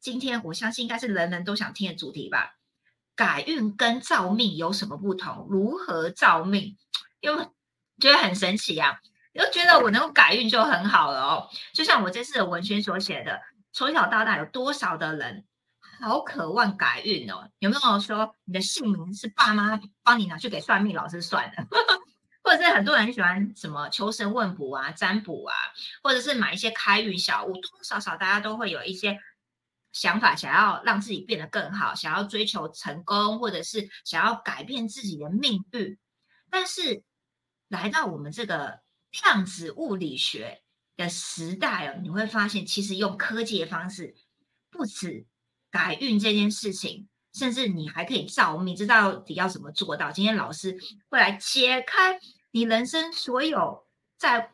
今天我相信应该是人人都想听的主题吧。改运跟造命有什么不同？如何造命？因为觉得很神奇呀，又觉得我能够改运就很好了哦。就像我这次的文宣所写的，从小到大有多少的人好渴望改运哦？有没有说你的姓名是爸妈帮你拿去给算命老师算的？或者是很多人喜欢什么求神问卜啊、占卜啊，或者是买一些开运小物，多多少少大家都会有一些。想法想要让自己变得更好，想要追求成功，或者是想要改变自己的命运，但是来到我们这个量子物理学的时代哦，你会发现其实用科技的方式不止改运这件事情，甚至你还可以造命，知道底要怎么做到？今天老师会来解开你人生所有在。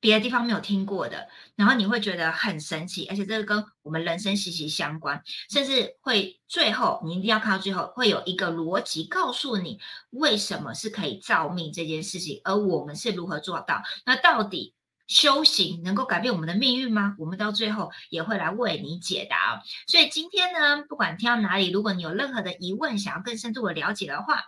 别的地方没有听过的，然后你会觉得很神奇，而且这个跟我们人生息息相关，甚至会最后你一定要看到最后，会有一个逻辑告诉你为什么是可以造命这件事情，而我们是如何做到？那到底修行能够改变我们的命运吗？我们到最后也会来为你解答。所以今天呢，不管听到哪里，如果你有任何的疑问，想要更深度的了解的话，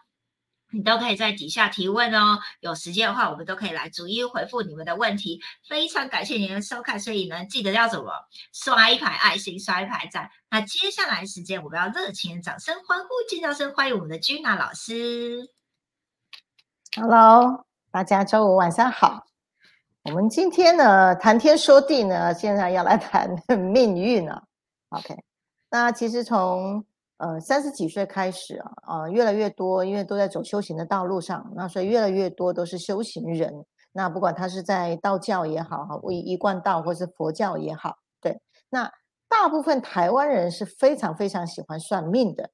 你都可以在底下提问哦，有时间的话，我们都可以来逐一回复你们的问题。非常感谢您的收看，所以呢，记得要怎么刷一排爱心，刷一排赞。那接下来时间，我们要热情的掌声欢呼，尖叫声欢迎我们的君娜老师。Hello，大家周五晚上好。我们今天呢，谈天说地呢，现在要来谈 命运了。OK，那其实从呃，三十几岁开始啊，啊，越来越多，因为都在走修行的道路上，那所以越来越多都是修行人。那不管他是在道教也好哈，为一贯道或是佛教也好，对，那大部分台湾人是非常非常喜欢算命的。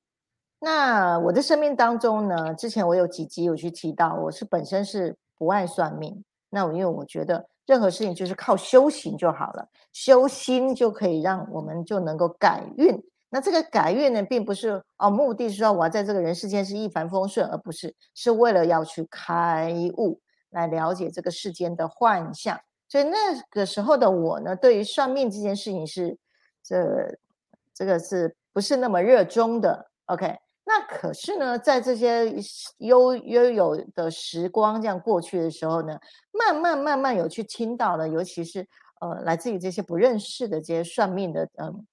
那我的生命当中呢，之前我有几集有去提到，我是本身是不爱算命。那我因为我觉得任何事情就是靠修行就好了，修心就可以让我们就能够改运。那这个改运呢，并不是哦，目的是说我要在这个人世间是一帆风顺，而不是是为了要去开悟，来了解这个世间的幻象。所以那个时候的我呢，对于算命这件事情是这这个是不是那么热衷的？OK，那可是呢，在这些悠悠有的时光这样过去的时候呢，慢慢慢慢有去听到了，尤其是呃，来自于这些不认识的这些算命的嗯。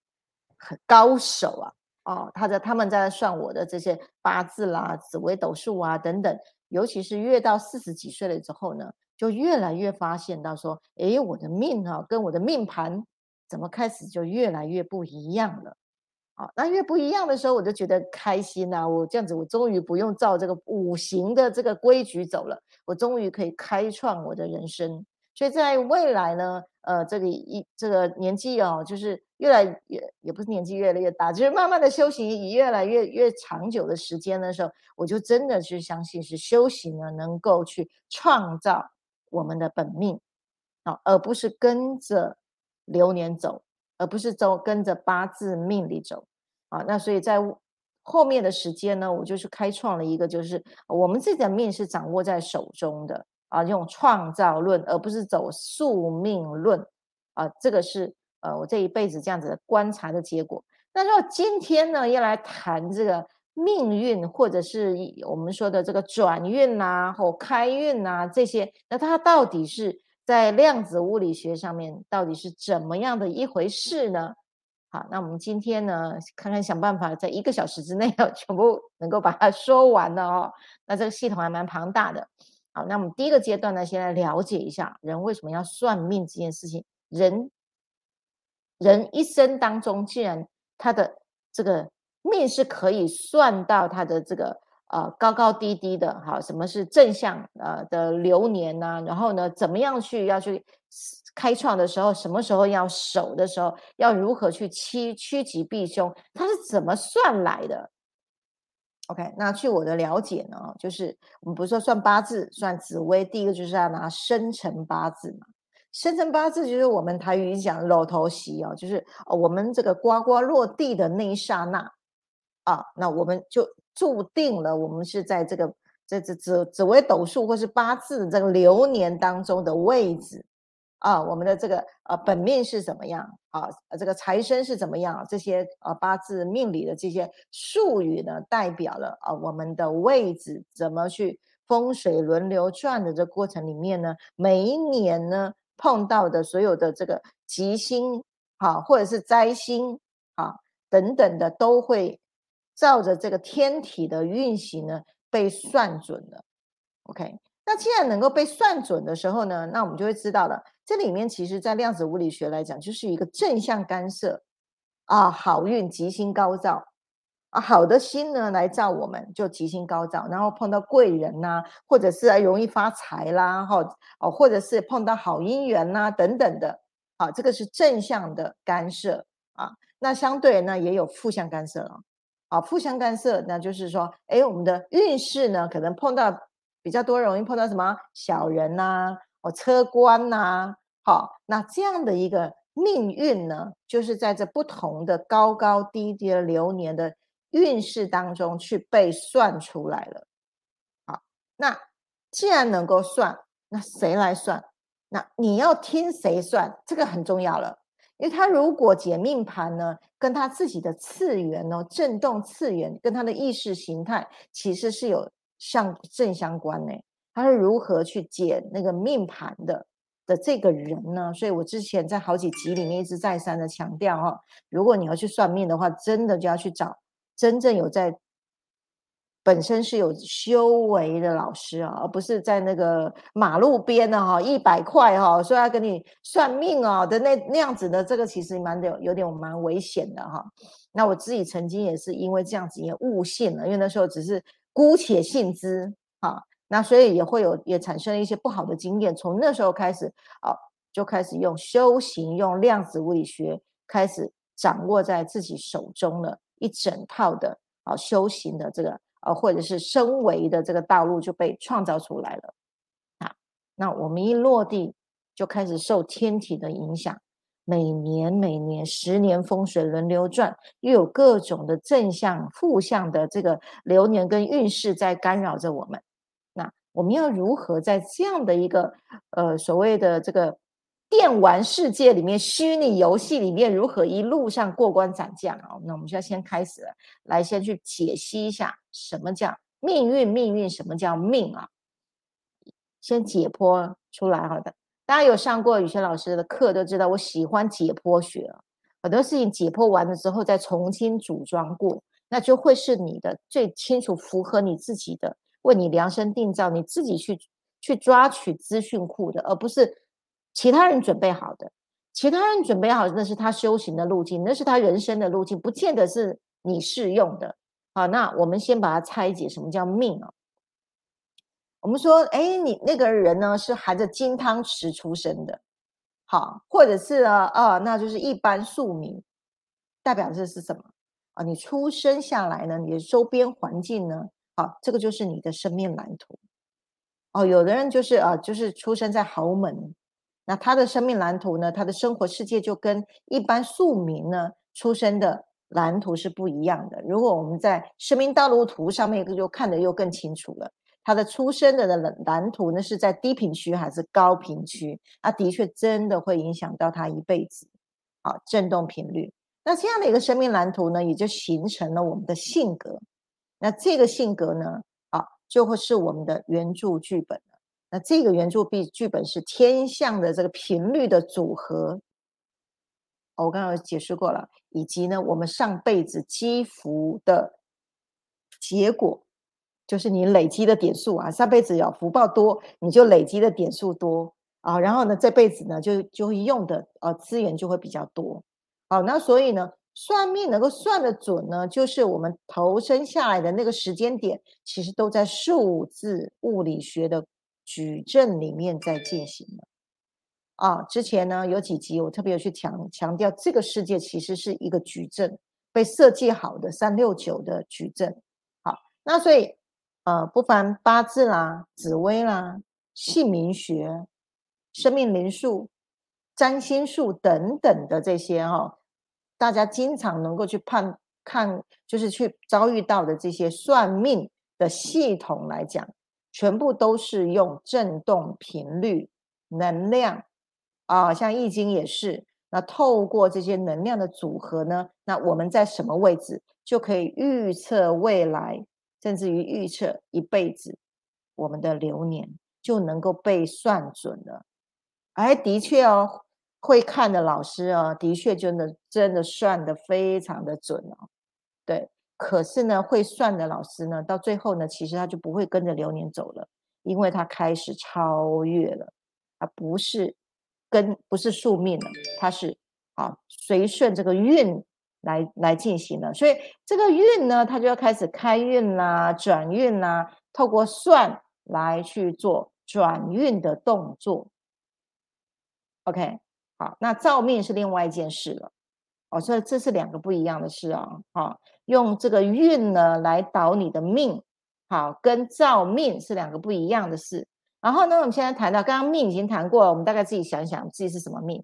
高手啊，哦，他在他们在算我的这些八字啦、紫微斗数啊等等，尤其是越到四十几岁了之后呢，就越来越发现到说，哎，我的命啊，跟我的命盘怎么开始就越来越不一样了？啊，那越不一样的时候，我就觉得开心呐，我这样子，我终于不用照这个五行的这个规矩走了，我终于可以开创我的人生。所以在未来呢，呃，这里一这个年纪哦，就是越来越也不是年纪越来越大，就是慢慢的修行以越来越越长久的时间的时候，我就真的是相信是修行呢，能够去创造我们的本命啊，而不是跟着流年走，而不是走跟着八字命里走啊。那所以在后面的时间呢，我就是开创了一个，就是我们自己的命是掌握在手中的。啊，用创造论，而不是走宿命论啊，这个是呃我这一辈子这样子的观察的结果。那说今天呢，要来谈这个命运，或者是我们说的这个转运呐，或开运呐这些，那它到底是在量子物理学上面到底是怎么样的一回事呢？好，那我们今天呢，看看想办法在一个小时之内要 全部能够把它说完了哦。那这个系统还蛮庞大的。好，那我们第一个阶段呢，先来了解一下人为什么要算命这件事情。人，人一生当中，既然他的这个命是可以算到他的这个呃高高低低的，好，什么是正向呃的流年呐？然后呢，怎么样去要去开创的时候，什么时候要守的时候，要如何去趋趋吉避凶，它是怎么算来的？OK，那据我的了解呢，就是我们不是说算八字、算紫微，第一个就是要拿生辰八字嘛。生辰八字就是我们台语讲“露头席”哦，就是我们这个呱呱落地的那一刹那啊，那我们就注定了我们是在这个这这紫紫微斗数或是八字这个流年当中的位置啊，我们的这个呃本命是怎么样啊，这个财生是怎么样？这些啊八字命理的这些术语呢，代表了啊我们的位置怎么去风水轮流转的这过程里面呢，每一年呢碰到的所有的这个吉星啊，或者是灾星啊等等的，都会照着这个天体的运行呢被算准了。OK，那既然能够被算准的时候呢，那我们就会知道了。这里面其实，在量子物理学来讲，就是一个正向干涉啊，好运吉星高照啊，好的星呢来照我们就吉星高照，然后碰到贵人呐，或者是容易发财啦，哈哦，或者是碰到好姻缘呐等等的啊，这个是正向的干涉啊。那相对呢也有负向干涉了啊，负向干涉那就是说，哎，我们的运势呢可能碰到比较多，容易碰到什么小人呐。哦，车官呐，好，那这样的一个命运呢，就是在这不同的高高低低的流年的运势当中去被算出来了。好，那既然能够算，那谁来算？那你要听谁算？这个很重要了，因为他如果解命盘呢，跟他自己的次元哦，震动次元跟他的意识形态其实是有相正相关呢。他是如何去解那个命盘的的这个人呢？所以我之前在好几集里面一直再三的强调哈，如果你要去算命的话，真的就要去找真正有在本身是有修为的老师啊，而不是在那个马路边的哈一百块哈说要跟你算命哦的那那样子的，这个其实蛮有有点蛮危险的哈。那我自己曾经也是因为这样子也误信了，因为那时候只是姑且信之哈。那所以也会有也产生了一些不好的经验，从那时候开始啊，就开始用修行，用量子物理学开始掌握在自己手中了，一整套的啊修行的这个呃或者是升维的这个道路就被创造出来了啊。那我们一落地就开始受天体的影响，每年每年十年风水轮流转，又有各种的正向负向的这个流年跟运势在干扰着我们。那我们要如何在这样的一个呃所谓的这个电玩世界里面、虚拟游戏里面，如何一路上过关斩将啊？那我们就要先开始来，先去解析一下什么叫命运，命运什么叫命啊？先解剖出来，好的，大家有上过宇轩老师的课都知道，我喜欢解剖学，很多事情解剖完了之后再重新组装过，那就会是你的最清楚、符合你自己的。为你量身定造，你自己去去抓取资讯库的，而不是其他人准备好的。其他人准备好，那是他修行的路径，那是他人生的路径，不见得是你适用的。好，那我们先把它拆解，什么叫命啊？我们说，哎，你那个人呢是含着金汤匙出生的，好，或者是啊啊，那就是一般庶民，代表这是什么啊？你出生下来呢，你的周边环境呢？好，这个就是你的生命蓝图。哦，有的人就是啊，就是出生在豪门，那他的生命蓝图呢，他的生活世界就跟一般庶民呢出生的蓝图是不一样的。如果我们在生命道路图上面就看得又更清楚了，他的出生的蓝蓝图呢是在低频区还是高频区？啊，的确真的会影响到他一辈子。啊，振动频率。那这样的一个生命蓝图呢，也就形成了我们的性格。那这个性格呢，啊，就会是我们的原著剧本。那这个原著剧剧本是天象的这个频率的组合。我刚刚解释过了，以及呢，我们上辈子积福的结果，就是你累积的点数啊。上辈子有福报多，你就累积的点数多啊。然后呢，这辈子呢，就就会用的呃资源就会比较多。好，那所以呢。算命能够算得准呢，就是我们投生下来的那个时间点，其实都在数字物理学的矩阵里面在进行的。啊，之前呢有几集我特别去强强调，这个世界其实是一个矩阵，被设计好的三六九的矩阵。好，那所以呃，不凡八字啦、紫微啦、姓名学、生命灵数、占星术等等的这些哈。大家经常能够去判看，就是去遭遇到的这些算命的系统来讲，全部都是用振动频率、能量啊，像易经也是，那透过这些能量的组合呢，那我们在什么位置就可以预测未来，甚至于预测一辈子我们的流年就能够被算准了。哎，的确哦，会看的老师哦，的确真的真的算的非常的准哦。对，可是呢，会算的老师呢，到最后呢，其实他就不会跟着流年走了，因为他开始超越了，他不是跟不是宿命了，他是啊随顺这个运来来进行的。所以这个运呢，他就要开始开运啦、转运啦，透过算来去做转运的动作。OK，好，那造命是另外一件事了，哦，所以这是两个不一样的事啊，好，用这个运呢来导你的命，好，跟造命是两个不一样的事。然后呢，我们现在谈到刚刚命已经谈过了，我们大概自己想想自己是什么命，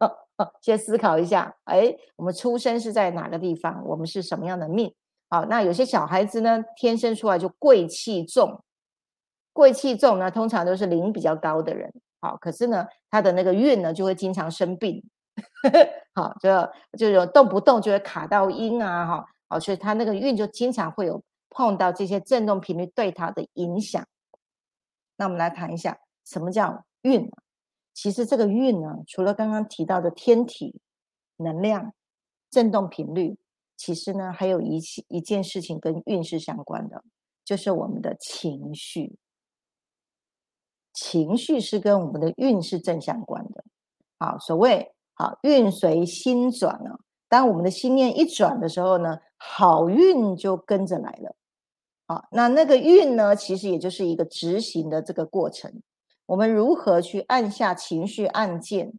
哦哦，先思考一下，哎，我们出生是在哪个地方？我们是什么样的命？好，那有些小孩子呢，天生出来就贵气重，贵气重呢，通常都是灵比较高的人。好，可是呢，他的那个运呢，就会经常生病，好，就就有动不动就会卡到音啊，哈，好，所以他那个运就经常会有碰到这些振动频率对他的影响。那我们来谈一下什么叫运。其实这个运呢，除了刚刚提到的天体能量、振动频率，其实呢，还有一一件事情跟运是相关的，就是我们的情绪。情绪是跟我们的运是正相关的，好，所谓好运随心转呢。当我们的心念一转的时候呢，好运就跟着来了。好，那那个运呢，其实也就是一个执行的这个过程。我们如何去按下情绪按键？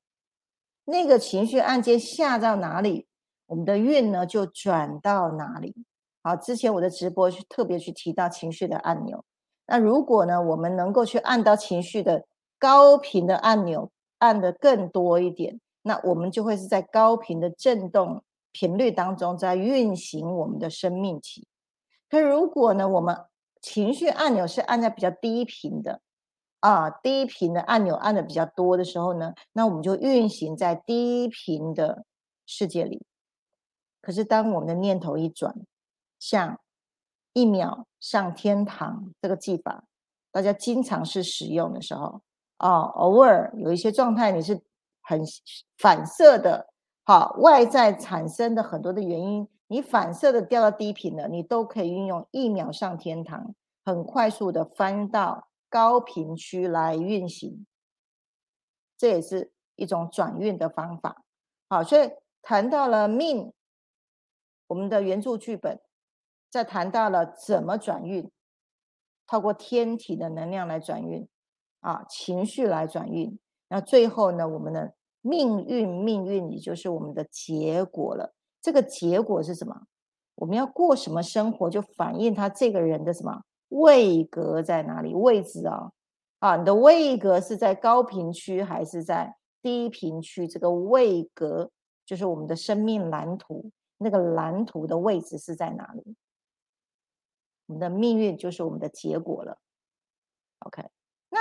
那个情绪按键下到哪里，我们的运呢就转到哪里。好，之前我的直播去特别去提到情绪的按钮。那如果呢，我们能够去按到情绪的高频的按钮，按的更多一点，那我们就会是在高频的振动频率当中在运行我们的生命体。可如果呢，我们情绪按钮是按在比较低频的啊，低频的按钮按的比较多的时候呢，那我们就运行在低频的世界里。可是当我们的念头一转，像。一秒上天堂这个技法，大家经常是使用的时候哦，偶尔有一些状态你是很反射的，好，外在产生的很多的原因，你反射的掉到低频了，你都可以运用一秒上天堂，很快速的翻到高频区来运行，这也是一种转运的方法。好，所以谈到了命，我们的原著剧本。在谈到了怎么转运，透过天体的能量来转运，啊，情绪来转运，那最后呢，我们的命运，命运也就是我们的结果了。这个结果是什么？我们要过什么生活，就反映他这个人的什么位格在哪里位置啊？啊，你的位格是在高频区还是在低频区？这个位格就是我们的生命蓝图，那个蓝图的位置是在哪里？我们的命运就是我们的结果了。OK，那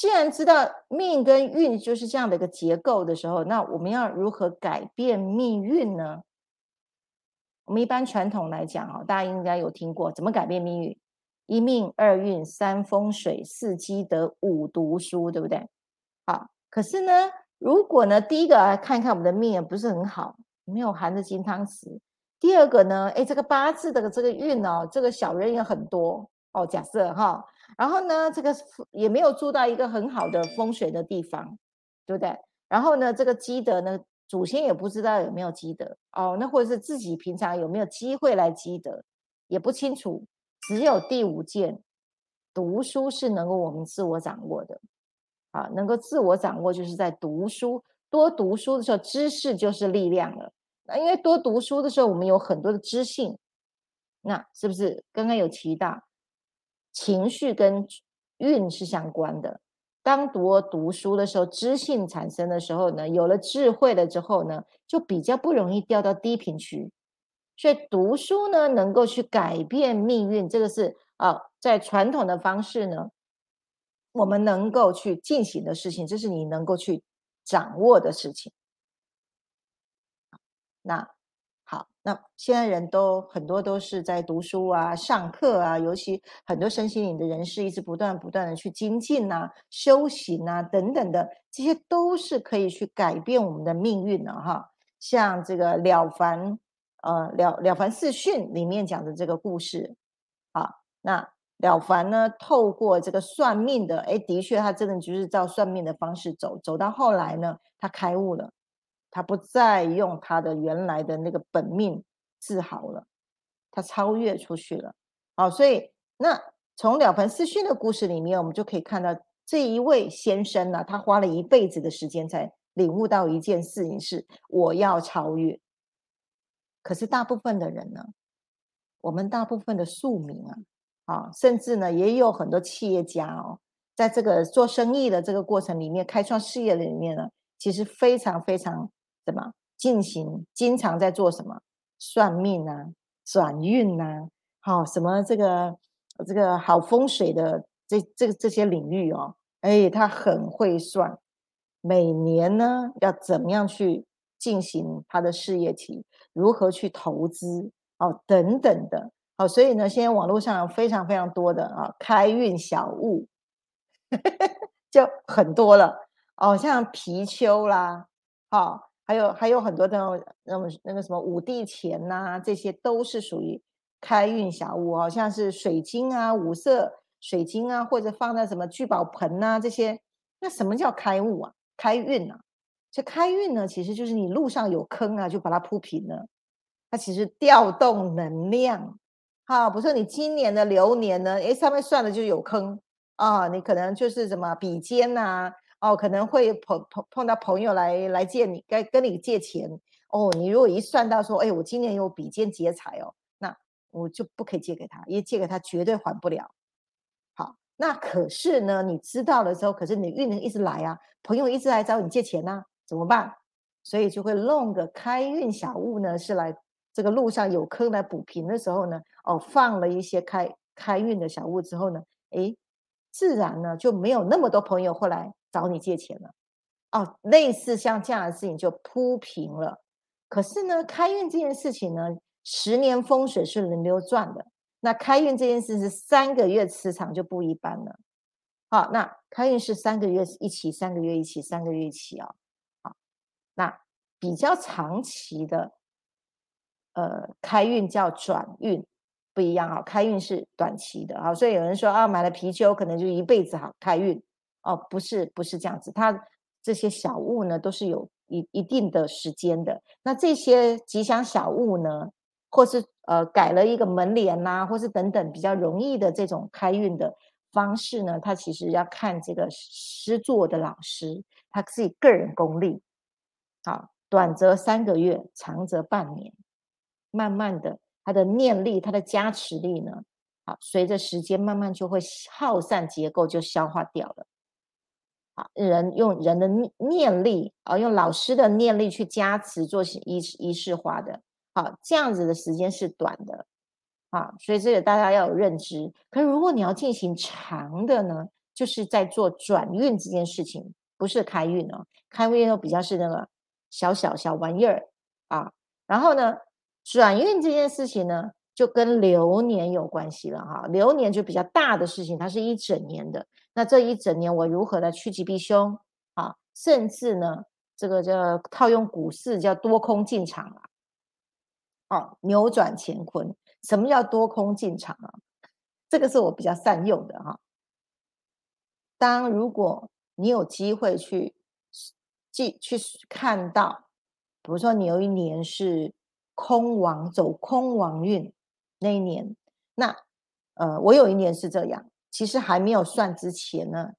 既然知道命跟运就是这样的一个结构的时候，那我们要如何改变命运呢？我们一般传统来讲啊，大家应该有听过怎么改变命运：一命二运三风水四积德五读书，对不对？好，可是呢，如果呢，第一个来看看我们的命不是很好，没有含着金汤匙。第二个呢，哎，这个八字的这个运哦，这个小人也很多哦。假设哈，然后呢，这个也没有住到一个很好的风水的地方，对不对？然后呢，这个积德呢，祖先也不知道有没有积德哦，那或者是自己平常有没有机会来积德，也不清楚。只有第五件，读书是能够我们自我掌握的，啊，能够自我掌握就是在读书，多读书的时候，知识就是力量了。那因为多读书的时候，我们有很多的知性，那是不是刚刚有提到情绪跟运是相关的？当多读书的时候，知性产生的时候呢，有了智慧了之后呢，就比较不容易掉到低频区。所以读书呢，能够去改变命运，这个是啊，在传统的方式呢，我们能够去进行的事情，这是你能够去掌握的事情。那，那现在人都很多都是在读书啊、上课啊，尤其很多身心灵的人士一直不断不断的去精进啊、修行啊等等的，这些都是可以去改变我们的命运的哈。像这个《了凡》呃，《了了凡四训》里面讲的这个故事啊，那了凡呢，透过这个算命的，哎，的确他真的就是照算命的方式走，走到后来呢，他开悟了。他不再用他的原来的那个本命自豪了，他超越出去了。好，所以那从了凡四训的故事里面，我们就可以看到这一位先生呢，他花了一辈子的时间才领悟到一件事情：是我要超越。可是大部分的人呢，我们大部分的庶民啊，啊，甚至呢，也有很多企业家哦，在这个做生意的这个过程里面，开创事业的里面呢，其实非常非常。什么进行？经常在做什么？算命啊，转运啊，好什么这个这个好风水的这这这些领域哦，哎，他很会算。每年呢，要怎么样去进行他的事业体？如何去投资？哦，等等的。好，所以呢，现在网络上非常非常多的啊，开运小物 就很多了。哦，像貔貅啦，好。还有还有很多的那种那个什么五帝钱呐，这些都是属于开运小物，好像是水晶啊，五色水晶啊，或者放在什么聚宝盆呐这些。那什么叫开悟啊？开运啊？这开运呢，其实就是你路上有坑啊，就把它铺平了。它其实调动能量，哈，不是你今年的流年呢，诶，上面算的就有坑啊，你可能就是什么比肩呐。哦，可能会碰碰碰到朋友来来借你，该跟你借钱哦。你如果一算到说，哎，我今年有比肩劫财哦，那我就不可以借给他，因为借给他绝对还不了。好，那可是呢，你知道了之后，可是你运能一直来啊，朋友一直来找你借钱呐，怎么办？所以就会弄个开运小物呢，是来这个路上有坑来补平的时候呢，哦，放了一些开开运的小物之后呢，哎，自然呢就没有那么多朋友会来。找你借钱了，哦，类似像这样的事情就铺平了。可是呢，开运这件事情呢，十年风水是轮流转的。那开运这件事是三个月磁场就不一般了。好，那开运是三个月一起，三个月一起，三个月一起哦。好，那比较长期的，呃，开运叫转运，不一样啊。开运是短期的啊，所以有人说啊，买了貔貅可能就一辈子好开运。哦，不是，不是这样子。它这些小物呢，都是有一一定的时间的。那这些吉祥小物呢，或是呃改了一个门帘呐，或是等等比较容易的这种开运的方式呢，它其实要看这个师作的老师他自己个人功力。好，短则三个月，长则半年。慢慢的，他的念力、他的加持力呢，好，随着时间慢慢就会耗散结构，就消化掉了。人用人的念力啊，用老师的念力去加持做仪仪式化的，好，这样子的时间是短的，啊，所以这个大家要有认知。可是如果你要进行长的呢，就是在做转运这件事情，不是开运哦，开运都比较是那个小小小玩意儿啊。然后呢，转运这件事情呢，就跟流年有关系了哈，流年就比较大的事情，它是一整年的。那这一整年我如何来趋吉避凶啊？甚至呢，这个叫套用股市叫多空进场啊，哦，扭转乾坤。什么叫多空进场啊？这个是我比较善用的哈。当如果你有机会去记去看到，比如说你有一年是空王走空王运那一年，那呃，我有一年是这样。其实还没有算之前呢，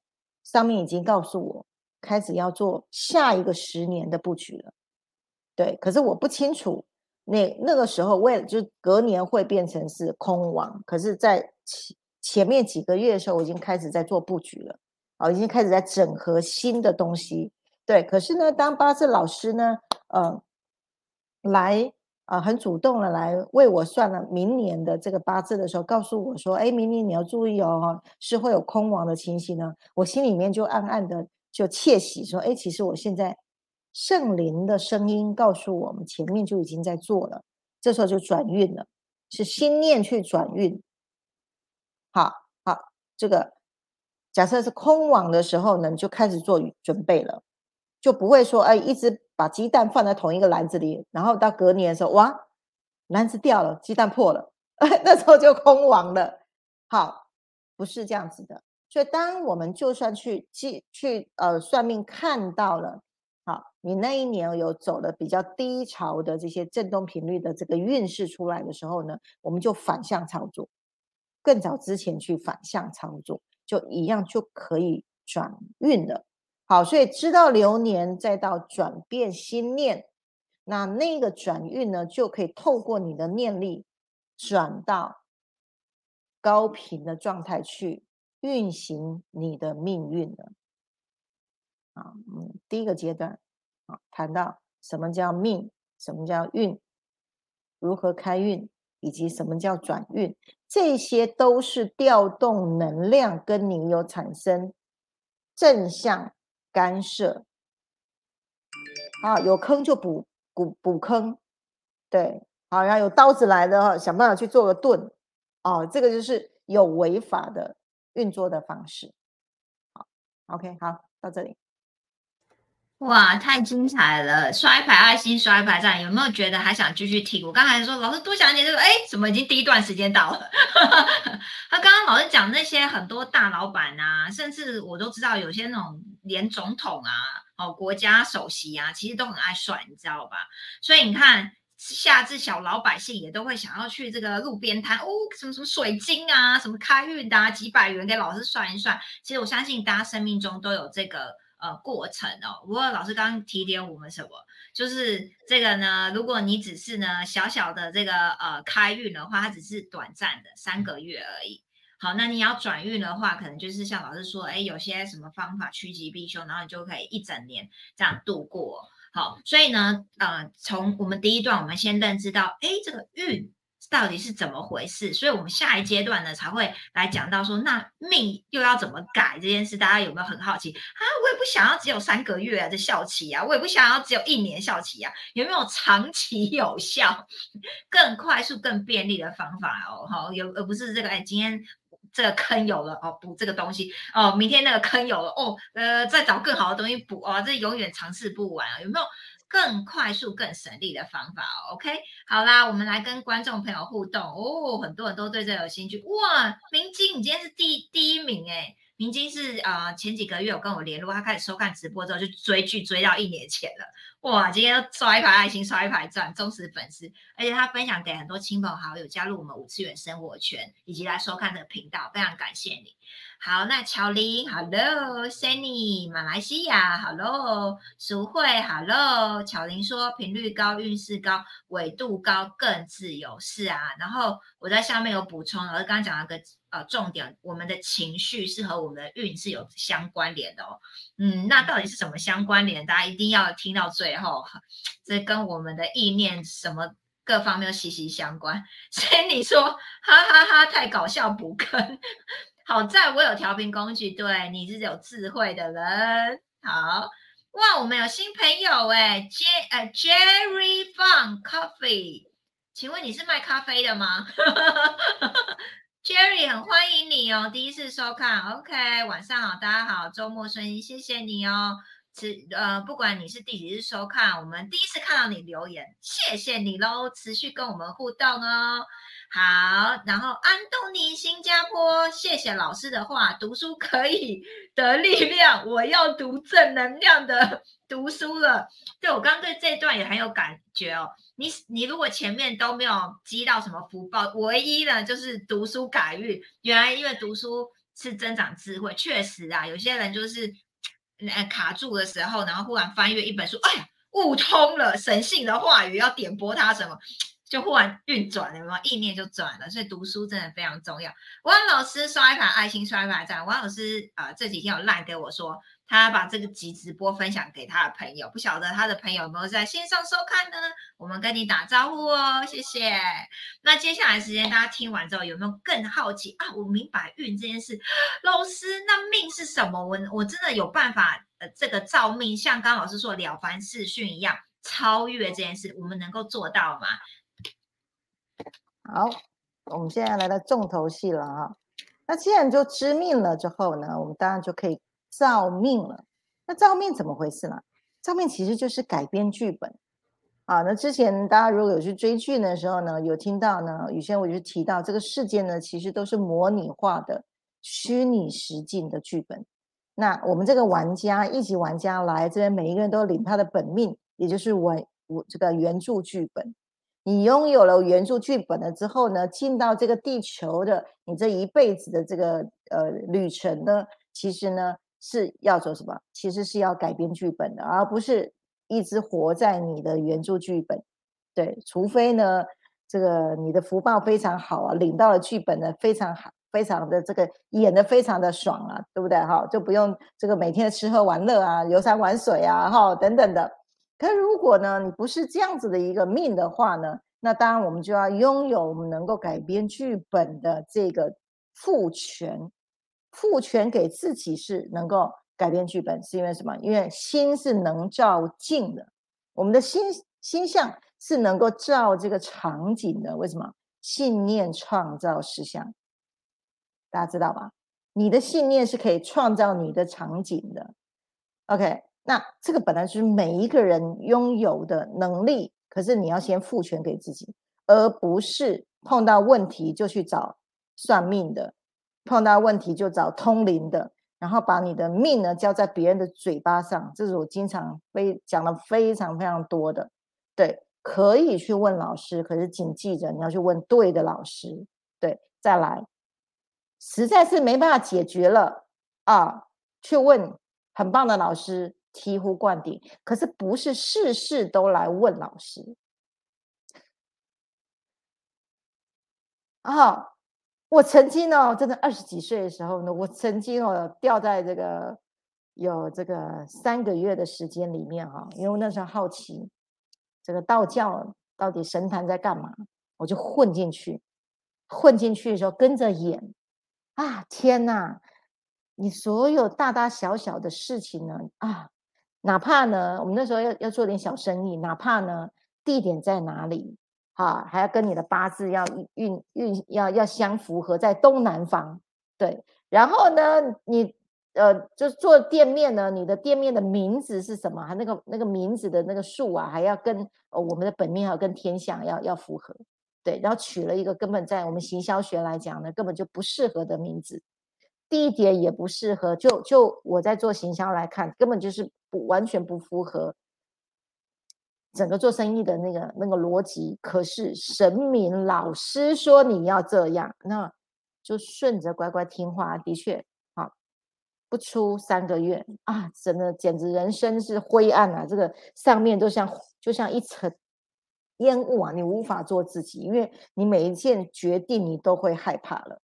上面已经告诉我开始要做下一个十年的布局了。对，可是我不清楚那那个时候为了就隔年会变成是空亡，可是，在前前面几个月的时候，我已经开始在做布局了，啊，已经开始在整合新的东西。对，可是呢，当八字老师呢，呃，来。啊，很主动的来为我算了明年的这个八字的时候，告诉我说：“哎，明年你要注意哦，是会有空亡的情形呢。”我心里面就暗暗的就窃喜说：“哎，其实我现在圣灵的声音告诉我们，前面就已经在做了。这时候就转运了，是心念去转运。好好，这个假设是空网的时候呢，你就开始做准备了，就不会说哎，一直把鸡蛋放在同一个篮子里，然后到隔年的时候，哇，篮子掉了，鸡蛋破了，那时候就空亡了。好，不是这样子的。”所以，当我们就算去记去呃算命看到了，好，你那一年有走的比较低潮的这些振动频率的这个运势出来的时候呢，我们就反向操作，更早之前去反向操作，就一样就可以转运了。好，所以知道流年再到转变心念，那那个转运呢，就可以透过你的念力转到高频的状态去。运行你的命运了啊，嗯，第一个阶段啊，谈到什么叫命，什么叫运，如何开运，以及什么叫转运，这些都是调动能量跟你有产生正向干涉啊，有坑就补补补坑，对，好，然后有刀子来的话，想办法去做个盾，哦，这个就是有违法的。运作的方式，好，OK，好，到这里。哇，太精彩了！刷一排爱心，刷一排赞，有没有觉得还想继续听？我刚才说老师多讲点这个，哎，怎么已经第一段时间到了？他刚刚老师讲那些很多大老板啊，甚至我都知道有些那种连总统啊，哦，国家首席啊，其实都很爱算，你知道吧？所以你看。下至小老百姓也都会想要去这个路边摊哦，什么什么水晶啊，什么开运的啊，几百元给老师算一算。其实我相信大家生命中都有这个呃过程哦。不过老师刚刚提点我们什么，就是这个呢，如果你只是呢小小的这个呃开运的话，它只是短暂的三个月而已。好，那你要转运的话，可能就是像老师说，哎，有些什么方法趋吉避凶，然后你就可以一整年这样度过。好，所以呢，呃，从我们第一段，我们先认知到，哎，这个运到底是怎么回事？所以，我们下一阶段呢，才会来讲到说，那命又要怎么改这件事？大家有没有很好奇啊？我也不想要只有三个月啊的效期啊，我也不想要只有一年效期啊，有没有长期有效、更快速、更便利的方法哦？好，有而不是这个，哎，今天。这个坑有了哦，补这个东西哦。明天那个坑有了哦，呃，再找更好的东西补哦。这永远尝试不完啊！有没有更快速、更省力的方法？OK，好啦，我们来跟观众朋友互动哦。很多人都对这有兴趣哇！明晶，你今天是第第一名哎。明晶是啊，前几个月有跟我联络，他开始收看直播之后就追剧追到一年前了。哇，今天刷一排爱心，刷一排赞，忠实粉丝，而且他分享给很多亲朋好友，加入我们五次元生活圈，以及来收看这个频道，非常感谢你。好，那乔林，Hello，Sunny，马来西亚，Hello，淑慧，Hello，乔林说频率高，运势高，纬度高，更自由，是啊。然后我在下面有补充，而刚刚讲了个呃重点，我们的情绪是和我们的运是有相关联的哦。嗯，那到底是什么相关联？大家一定要听到最后，这跟我们的意念什么各方面息息相关。Sunny 说，哈哈哈，太搞笑，补坑。好在我有调频工具，对你是有智慧的人。好哇，我们有新朋友哎，J 呃 Jerry Fun Coffee，请问你是卖咖啡的吗？Jerry 很欢迎你哦，第一次收看，OK，晚上好，大家好，周末顺心，谢谢你哦。持呃，不管你是第几次收看，我们第一次看到你留言，谢谢你喽，持续跟我们互动哦。好，然后安东尼，新加坡，谢谢老师的话，读书可以 得力量，我要读正能量的 读书了。对我刚刚对这段也很有感觉哦。你你如果前面都没有积到什么福报，唯一的就是读书改运。原来因为读书是增长智慧，确实啊，有些人就是呃卡住的时候，然后忽然翻阅一本书，哎呀，悟通了神性的话语，要点拨他什么？就忽然运转了，有没有意念就转了？所以读书真的非常重要。王老师刷一排爱心，刷一排赞。王老师啊，这几天有烂给我说，他把这个集直播分享给他的朋友，不晓得他的朋友有没有在线上收看呢？我们跟你打招呼哦，谢谢。那接下来时间，大家听完之后有没有更好奇啊？我明白运这件事，老师，那命是什么？我我真的有办法呃这个造命，像刚老师说了凡四训一样，超越这件事，我们能够做到吗？好，我们现在来到重头戏了哈。那既然就知命了之后呢，我们当然就可以造命了。那造命怎么回事呢？造命其实就是改编剧本。啊，那之前大家如果有去追剧的时候呢，有听到呢，宇轩我就提到这个事件呢，其实都是模拟化的、虚拟实境的剧本。那我们这个玩家一级玩家来这边，每一个人都领他的本命，也就是我我这个原著剧本。你拥有了原著剧本了之后呢，进到这个地球的你这一辈子的这个呃旅程呢，其实呢是要做什么？其实是要改编剧本的，而不是一直活在你的原著剧本。对，除非呢这个你的福报非常好啊，领到了剧本呢非常好，非常的这个演的非常的爽啊，对不对？哈，就不用这个每天的吃喝玩乐啊，游山玩水啊，哈等等的。可如果呢，你不是这样子的一个命的话呢，那当然我们就要拥有我们能够改编剧本的这个赋权，赋权给自己是能够改编剧本，是因为什么？因为心是能照镜的，我们的心心象是能够照这个场景的。为什么？信念创造实相，大家知道吧？你的信念是可以创造你的场景的。OK。那这个本来就是每一个人拥有的能力，可是你要先赋权给自己，而不是碰到问题就去找算命的，碰到问题就找通灵的，然后把你的命呢交在别人的嘴巴上。这是我经常非讲的非常非常多的。对，可以去问老师，可是请记着你要去问对的老师。对，再来，实在是没办法解决了啊，去问很棒的老师。醍醐灌顶，可是不是事事都来问老师啊！我曾经哦，真的二十几岁的时候呢，我曾经哦掉在这个有这个三个月的时间里面哈，因为那时候好奇这个道教到底神坛在干嘛，我就混进去，混进去的时候跟着演啊！天哪，你所有大大小小的事情呢啊！哪怕呢，我们那时候要要做点小生意，哪怕呢地点在哪里，哈，还要跟你的八字要运运要要相符合在东南方，对。然后呢，你呃，就是做店面呢，你的店面的名字是什么？还那个那个名字的那个数啊，还要跟呃我们的本命还要跟天象要要符合，对。然后取了一个根本在我们行销学来讲呢，根本就不适合的名字。地点也不适合，就就我在做行销来看，根本就是不完全不符合整个做生意的那个那个逻辑。可是神明老师说你要这样，那就顺着乖乖听话。的确，啊，不出三个月啊，真的简直人生是灰暗啊！这个上面都像就像一层烟雾啊，你无法做自己，因为你每一件决定你都会害怕了。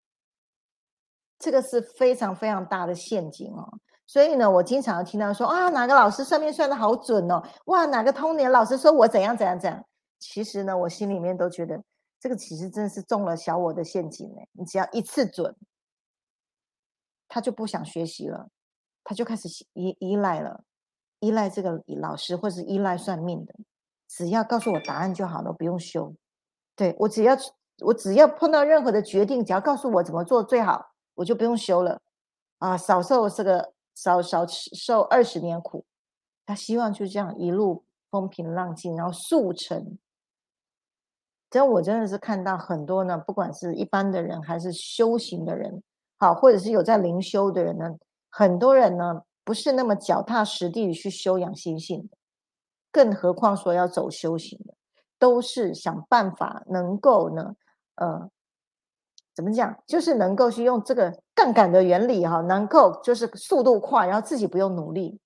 这个是非常非常大的陷阱哦，所以呢，我经常听到说啊，哪个老师算命算的好准哦，哇，哪个通年老师说我怎样怎样怎样。其实呢，我心里面都觉得这个其实真的是中了小我的陷阱呢。你只要一次准，他就不想学习了，他就开始依依赖了，依赖这个老师或是依赖算命的，只要告诉我答案就好了，不用修。对我只要我只要碰到任何的决定，只要告诉我怎么做最好。我就不用修了，啊，少受这个少少受二十年苦，他希望就这样一路风平浪静，然后速成。这我真的是看到很多呢，不管是一般的人还是修行的人，好，或者是有在灵修的人呢，很多人呢不是那么脚踏实地去修养心性，更何况说要走修行的，都是想办法能够呢，呃。怎么讲？就是能够去用这个杠杆的原理哈，能够就是速度快，然后自己不用努力，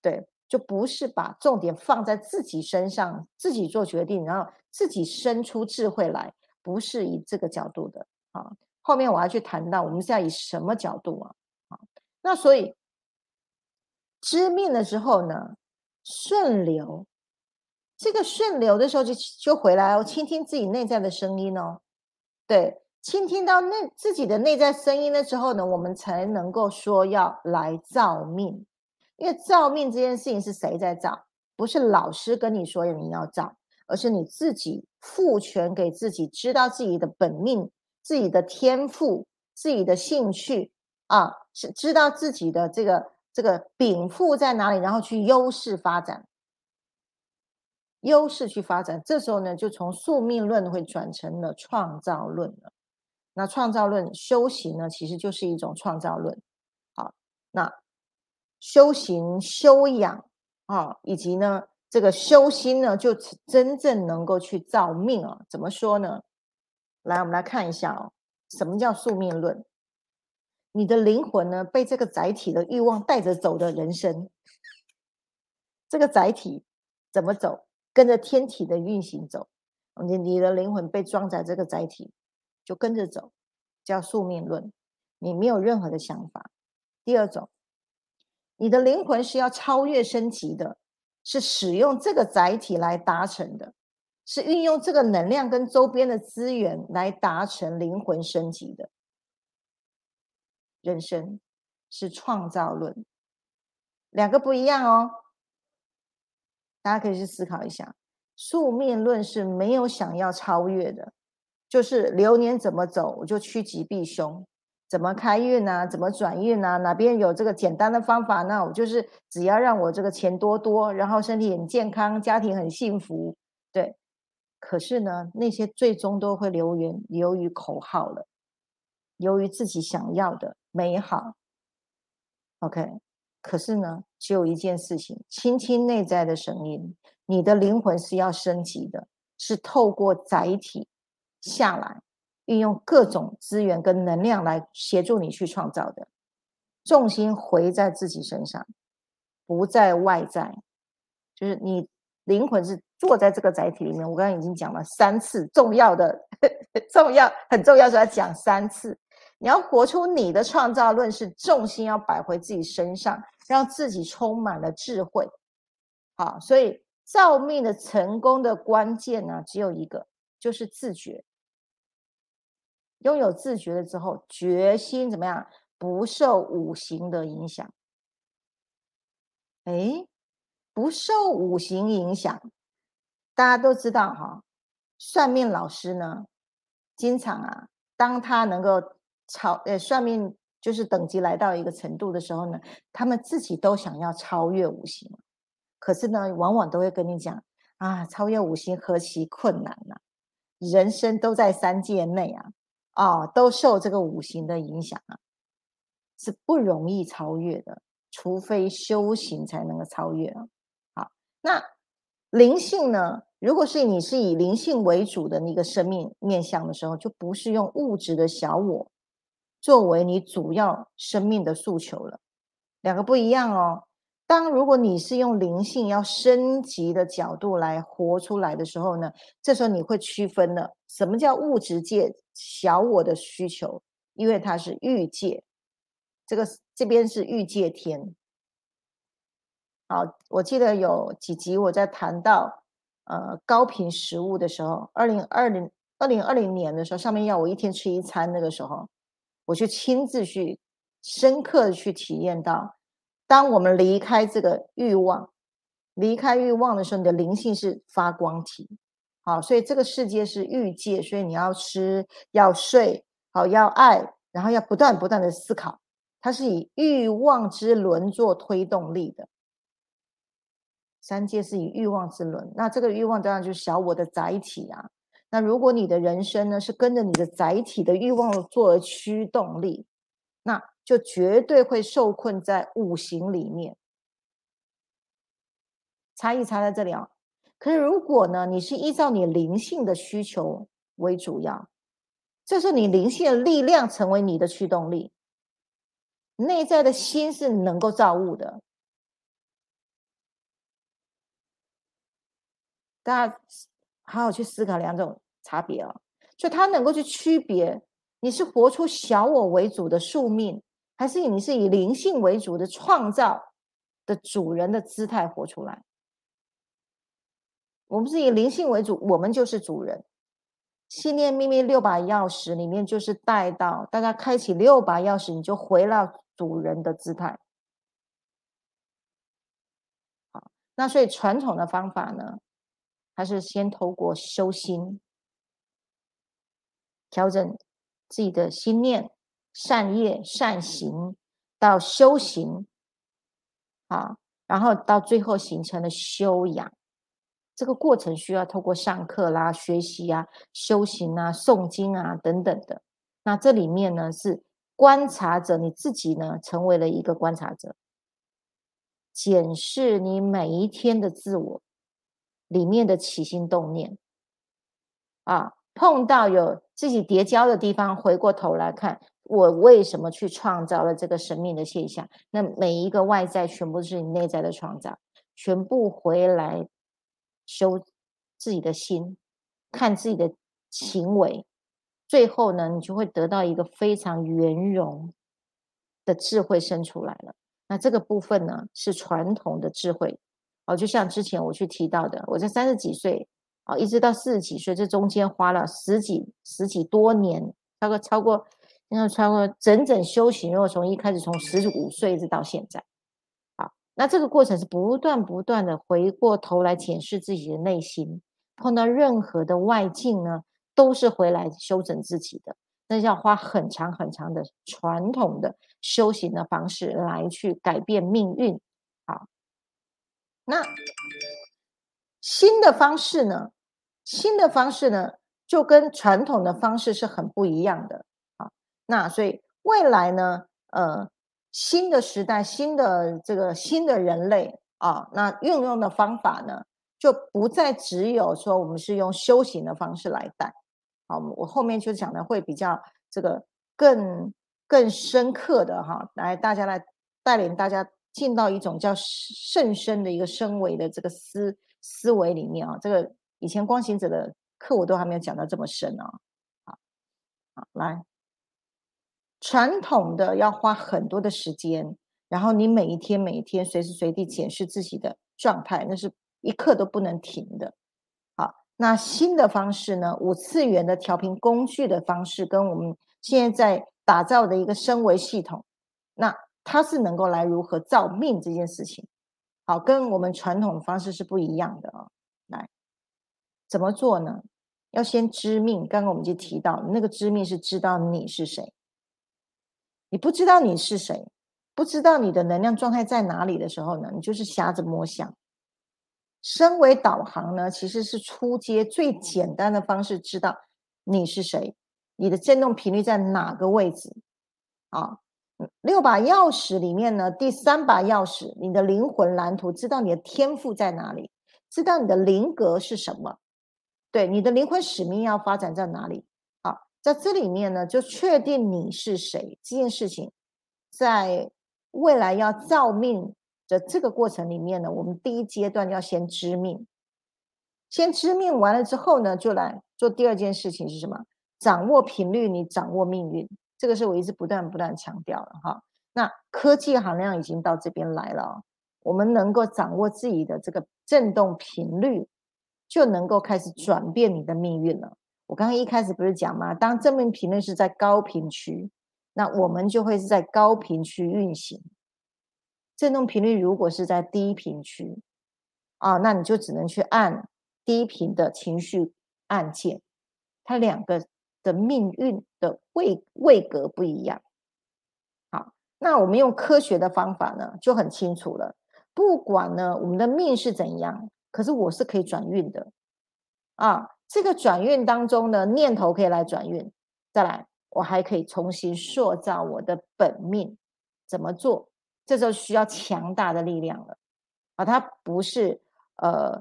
对，就不是把重点放在自己身上，自己做决定，然后自己生出智慧来，不是以这个角度的啊。后面我要去谈到，我们现在以什么角度啊？啊，那所以知命的时候呢，顺流，这个顺流的时候就就回来哦，倾听自己内在的声音哦，对。倾听到内自己的内在声音的时候呢，我们才能够说要来造命。因为造命这件事情是谁在造？不是老师跟你说你要造，而是你自己赋权给自己，知道自己的本命、自己的天赋、自己的兴趣啊，是知道自己的这个这个禀赋在哪里，然后去优势发展，优势去发展。这时候呢，就从宿命论会转成了创造论了。那创造论修行呢，其实就是一种创造论。好，那修行修养啊，以及呢这个修心呢，就真正能够去造命啊。怎么说呢？来，我们来看一下哦，什么叫宿命论？你的灵魂呢，被这个载体的欲望带着走的人生，这个载体怎么走？跟着天体的运行走。你你的灵魂被装在这个载体。就跟着走，叫宿命论。你没有任何的想法。第二种，你的灵魂是要超越升级的，是使用这个载体来达成的，是运用这个能量跟周边的资源来达成灵魂升级的。人生是创造论，两个不一样哦。大家可以去思考一下，宿命论是没有想要超越的。就是流年怎么走，我就趋吉避凶；怎么开运啊，怎么转运啊？哪边有这个简单的方法，那我就是只要让我这个钱多多，然后身体很健康，家庭很幸福。对，可是呢，那些最终都会流于流于口号了，由于自己想要的美好。OK，可是呢，只有一件事情，倾听内在的声音，你的灵魂是要升级的，是透过载体。下来，运用各种资源跟能量来协助你去创造的，重心回在自己身上，不在外在，就是你灵魂是坐在这个载体里面。我刚刚已经讲了三次重要的、重要、很重要，是要讲三次。你要活出你的创造论，是重心要摆回自己身上，让自己充满了智慧。好，所以造命的成功的关键呢，只有一个，就是自觉。拥有自觉了之后，决心怎么样？不受五行的影响。哎，不受五行影响，大家都知道哈。算命老师呢，经常啊，当他能够超呃算命就是等级来到一个程度的时候呢，他们自己都想要超越五行，可是呢，往往都会跟你讲啊，超越五行何其困难呐！人生都在三界内啊。啊，都受这个五行的影响啊，是不容易超越的，除非修行才能够超越啊。好，那灵性呢？如果是你是以灵性为主的那个生命面向的时候，就不是用物质的小我作为你主要生命的诉求了，两个不一样哦。当如果你是用灵性要升级的角度来活出来的时候呢，这时候你会区分了什么叫物质界小我的需求，因为它是欲界，这个这边是欲界天。好，我记得有几集我在谈到呃高频食物的时候，二零二零二零二零年的时候，上面要我一天吃一餐，那个时候我就亲自去深刻的去体验到。当我们离开这个欲望，离开欲望的时候，你的灵性是发光体。好，所以这个世界是欲界，所以你要吃，要睡，好，要爱，然后要不断不断的思考。它是以欲望之轮做推动力的。三界是以欲望之轮，那这个欲望当然就是小我的载体啊。那如果你的人生呢，是跟着你的载体的欲望做驱动力，就绝对会受困在五行里面，差异差在这里啊。可是如果呢，你是依照你灵性的需求为主要，这是你灵性的力量成为你的驱动力，内在的心是能够造物的。大家好好去思考两种差别啊，就它能够去区别你是活出小我为主的宿命。还是你是以灵性为主的创造的主人的姿态活出来。我们是以灵性为主，我们就是主人。信念秘密六把钥匙里面就是带到大家开启六把钥匙，你就回到主人的姿态。好那所以传统的方法呢，还是先透过修心，调整自己的心念、善业、善行，到修行，啊，然后到最后形成了修养。这个过程需要透过上课啦、学习啊、修行啊、诵经啊等等的。那这里面呢是观察者，你自己呢成为了一个观察者。检视你每一天的自我里面的起心动念啊，碰到有自己叠交的地方，回过头来看，我为什么去创造了这个生命的现象？那每一个外在全部是你内在的创造，全部回来修自己的心，看自己的行为，最后呢，你就会得到一个非常圆融的智慧生出来了。那这个部分呢，是传统的智慧哦，就像之前我去提到的，我在三十几岁啊，一直到四十几岁，这中间花了十几十几多年，超过超过，应该超过整整修行。如果从一开始从十五岁一直到现在，好，那这个过程是不断不断的回过头来检视自己的内心，碰到任何的外境呢，都是回来修整自己的。那要花很长很长的传统的修行的方式来去改变命运，好，那新的方式呢？新的方式呢，就跟传统的方式是很不一样的，那所以未来呢，呃，新的时代，新的这个新的人类啊，那运用的方法呢，就不再只有说我们是用修行的方式来带。好，我后面就讲的会比较这个更更深刻的哈，来大家来带领大家进到一种叫甚深的一个深维的这个思思维里面啊。这个以前光行者的课我都还没有讲到这么深啊。好，好，来，传统的要花很多的时间，然后你每一天每一天随时随地检视自己的状态，那是一刻都不能停的。好那新的方式呢？五次元的调频工具的方式，跟我们现在在打造的一个升维系统，那它是能够来如何造命这件事情，好，跟我们传统的方式是不一样的啊。来，怎么做呢？要先知命。刚刚我们就提到，那个知命是知道你是谁。你不知道你是谁，不知道你的能量状态在哪里的时候呢，你就是瞎子摸象。身为导航呢，其实是出街最简单的方式，知道你是谁，你的振动频率在哪个位置啊？六把钥匙里面呢，第三把钥匙，你的灵魂蓝图，知道你的天赋在哪里，知道你的灵格是什么，对，你的灵魂使命要发展在哪里？在这里面呢，就确定你是谁这件事情，在未来要造命。的这个过程里面呢，我们第一阶段要先知命，先知命完了之后呢，就来做第二件事情是什么？掌握频率，你掌握命运。这个是我一直不断不断强调的哈。那科技含量已经到这边来了，我们能够掌握自己的这个振动频率，就能够开始转变你的命运了。我刚刚一开始不是讲吗？当正面频率是在高频区，那我们就会是在高频区运行。振动频率如果是在低频区，啊，那你就只能去按低频的情绪按键，它两个的命运的位位格不一样。好，那我们用科学的方法呢，就很清楚了。不管呢我们的命是怎样，可是我是可以转运的，啊，这个转运当中呢，念头可以来转运。再来，我还可以重新塑造我的本命，怎么做？这就需要强大的力量了，啊，它不是呃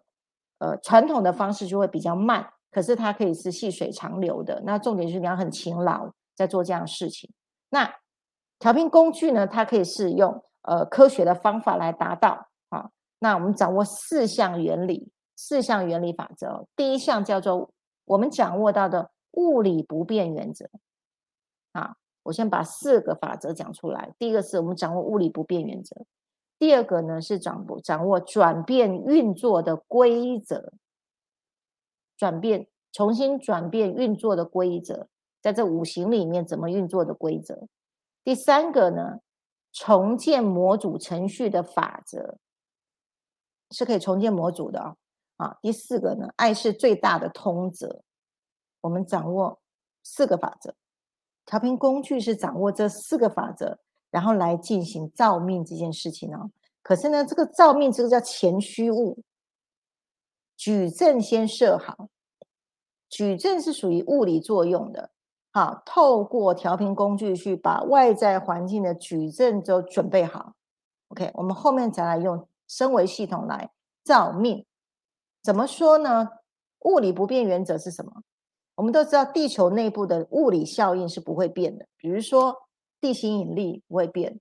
呃传统的方式就会比较慢，可是它可以是细水长流的。那重点是你要很勤劳在做这样的事情。那调频工具呢，它可以是用呃科学的方法来达到啊。那我们掌握四项原理，四项原理法则。第一项叫做我们掌握到的物理不变原则，啊。我先把四个法则讲出来。第一个是我们掌握物理不变原则，第二个呢是掌握掌握转变运作的规则，转变重新转变运作的规则，在这五行里面怎么运作的规则。第三个呢，重建模组程序的法则。是可以重建模组的啊。啊，第四个呢，爱是最大的通则。我们掌握四个法则，调频工具是掌握这四个法则，然后来进行造命这件事情哦。可是呢，这个造命这个叫前虚物，矩阵先设好，矩阵是属于物理作用的。好，透过调频工具去把外在环境的矩阵都准备好。OK，我们后面再来用升维系统来造命。怎么说呢？物理不变原则是什么？我们都知道，地球内部的物理效应是不会变的。比如说，地心引力不会变。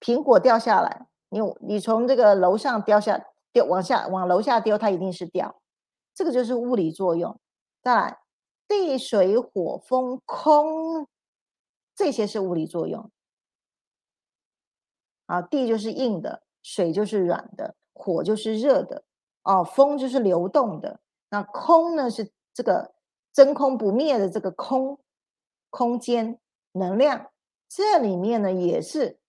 苹果掉下来，你你从这个楼上掉下掉往下往楼下丢，它一定是掉。这个就是物理作用。再来，地水火风空，这些是物理作用。啊，地就是硬的，水就是软的，火就是热的，哦，风就是流动的。那空呢是这个。真空不灭的这个空空间能量，这里面呢也是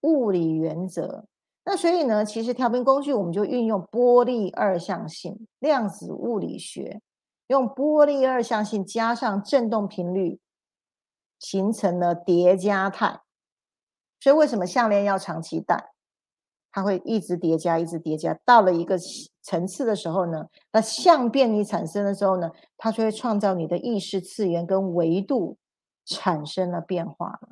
物理原则。那所以呢，其实调频工具我们就运用波粒二象性量子物理学，用波粒二象性加上振动频率，形成了叠加态。所以为什么项链要长期戴？它会一直叠加，一直叠加，到了一个层次的时候呢，那相变你产生的时候呢，它就会创造你的意识次元跟维度产生了变化了。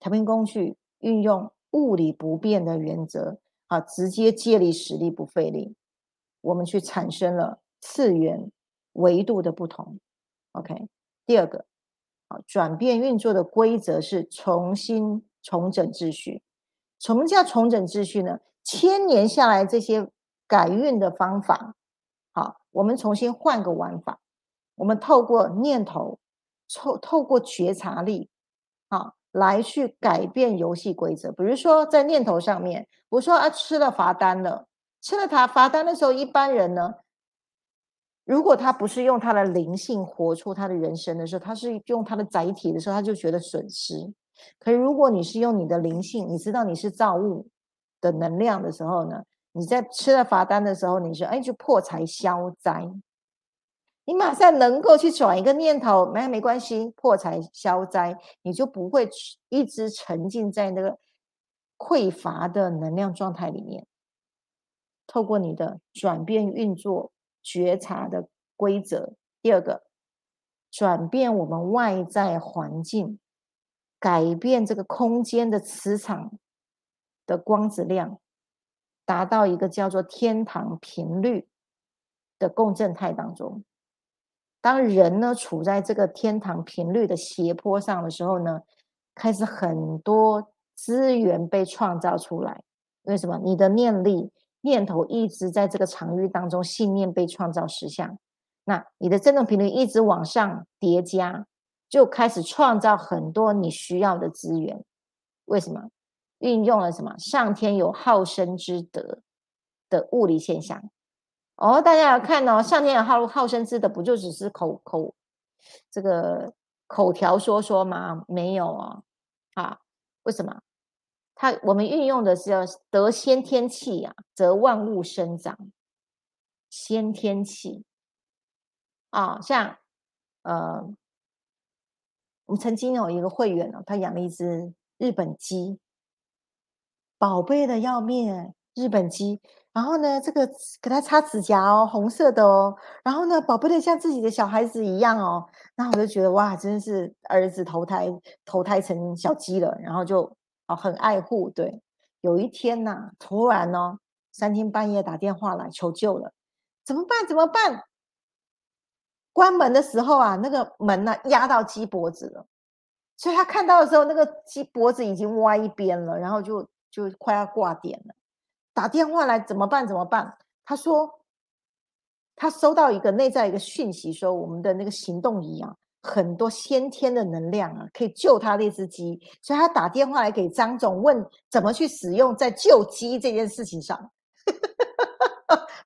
调频工具运用物理不变的原则，啊，直接借力使力不费力，我们去产生了次元维度的不同。OK，第二个，啊，转变运作的规则是重新。重整秩序，什么叫重整秩序呢？千年下来这些改运的方法，好，我们重新换个玩法，我们透过念头，透透过觉察力，好，来去改变游戏规则。比如说在念头上面，我说啊，吃了罚单了，吃了他罚单的时候，一般人呢，如果他不是用他的灵性活出他的人生的时候，他是用他的载体的时候，他就觉得损失。可是，如果你是用你的灵性，你知道你是造物的能量的时候呢？你在吃了罚单的时候，你说：“哎，就破财消灾。”你马上能够去转一个念头，没没关系，破财消灾，你就不会一直沉浸在那个匮乏的能量状态里面。透过你的转变运作觉察的规则，第二个，转变我们外在环境。改变这个空间的磁场的光子量，达到一个叫做天堂频率的共振态当中。当人呢处在这个天堂频率的斜坡上的时候呢，开始很多资源被创造出来。为什么？你的念力、念头一直在这个场域当中，信念被创造实像，那你的振动频率一直往上叠加。就开始创造很多你需要的资源，为什么？运用了什么？上天有好生之德的物理现象。哦，大家要看哦，上天有好好生之德，不就只是口口这个口条说说吗？没有哦，啊，为什么？他我们运用的是要得先天气呀，则万物生长。先天气啊，像呃。我们曾经有一个会员哦，他养了一只日本鸡，宝贝的要命，日本鸡。然后呢，这个给他擦指甲哦，红色的哦。然后呢，宝贝的像自己的小孩子一样哦。那我就觉得哇，真的是儿子投胎投胎成小鸡了。然后就哦很爱护。对，有一天呐，突然呢，三更半夜打电话来求救了，怎么办？怎么办？关门的时候啊，那个门呢压到鸡脖子了，所以他看到的时候，那个鸡脖子已经歪一边了，然后就就快要挂点了。打电话来怎么办？怎么办？他说他收到一个内在一个讯息，说我们的那个行动仪啊，很多先天的能量啊，可以救他那只鸡，所以他打电话来给张总问怎么去使用在救鸡这件事情上。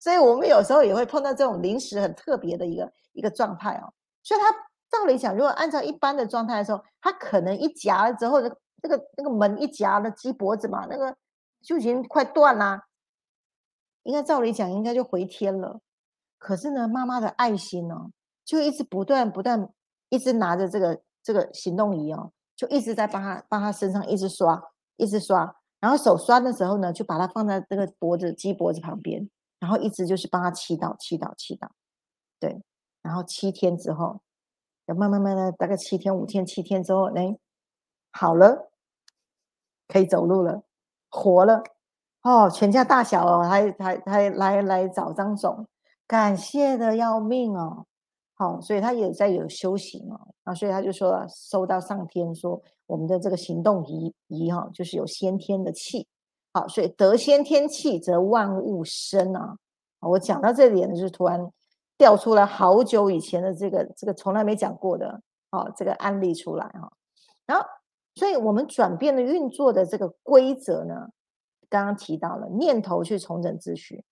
所以我们有时候也会碰到这种临时很特别的一个一个状态哦。所以他照理讲，如果按照一般的状态的时候，他可能一夹了之后，那个那个门一夹了鸡脖子嘛，那个就已经快断啦，应该照理讲应该就回天了。可是呢，妈妈的爱心呢，就一直不断不断，一直拿着这个这个行动仪哦，就一直在帮他帮他身上一直刷，一直刷。然后手刷的时候呢，就把它放在这个脖子鸡脖子旁边，然后一直就是帮他祈祷祈祷祈祷。对，然后七天之后，要慢慢慢的，大概七天五天七天之后，哎，好了，可以走路了，活了。哦，全家大小哦，还还还来来找张总。感谢的要命哦，好，所以他也在有修行哦，啊，所以他就说收到上天说我们的这个行动仪仪哈，就是有先天的气，好，所以得先天气则万物生啊。我讲到这里呢，就是突然调出了好久以前的这个这个从来没讲过的哦这个案例出来哈，然后，所以我们转变了运作的这个规则呢，刚刚提到了念头去重整秩序，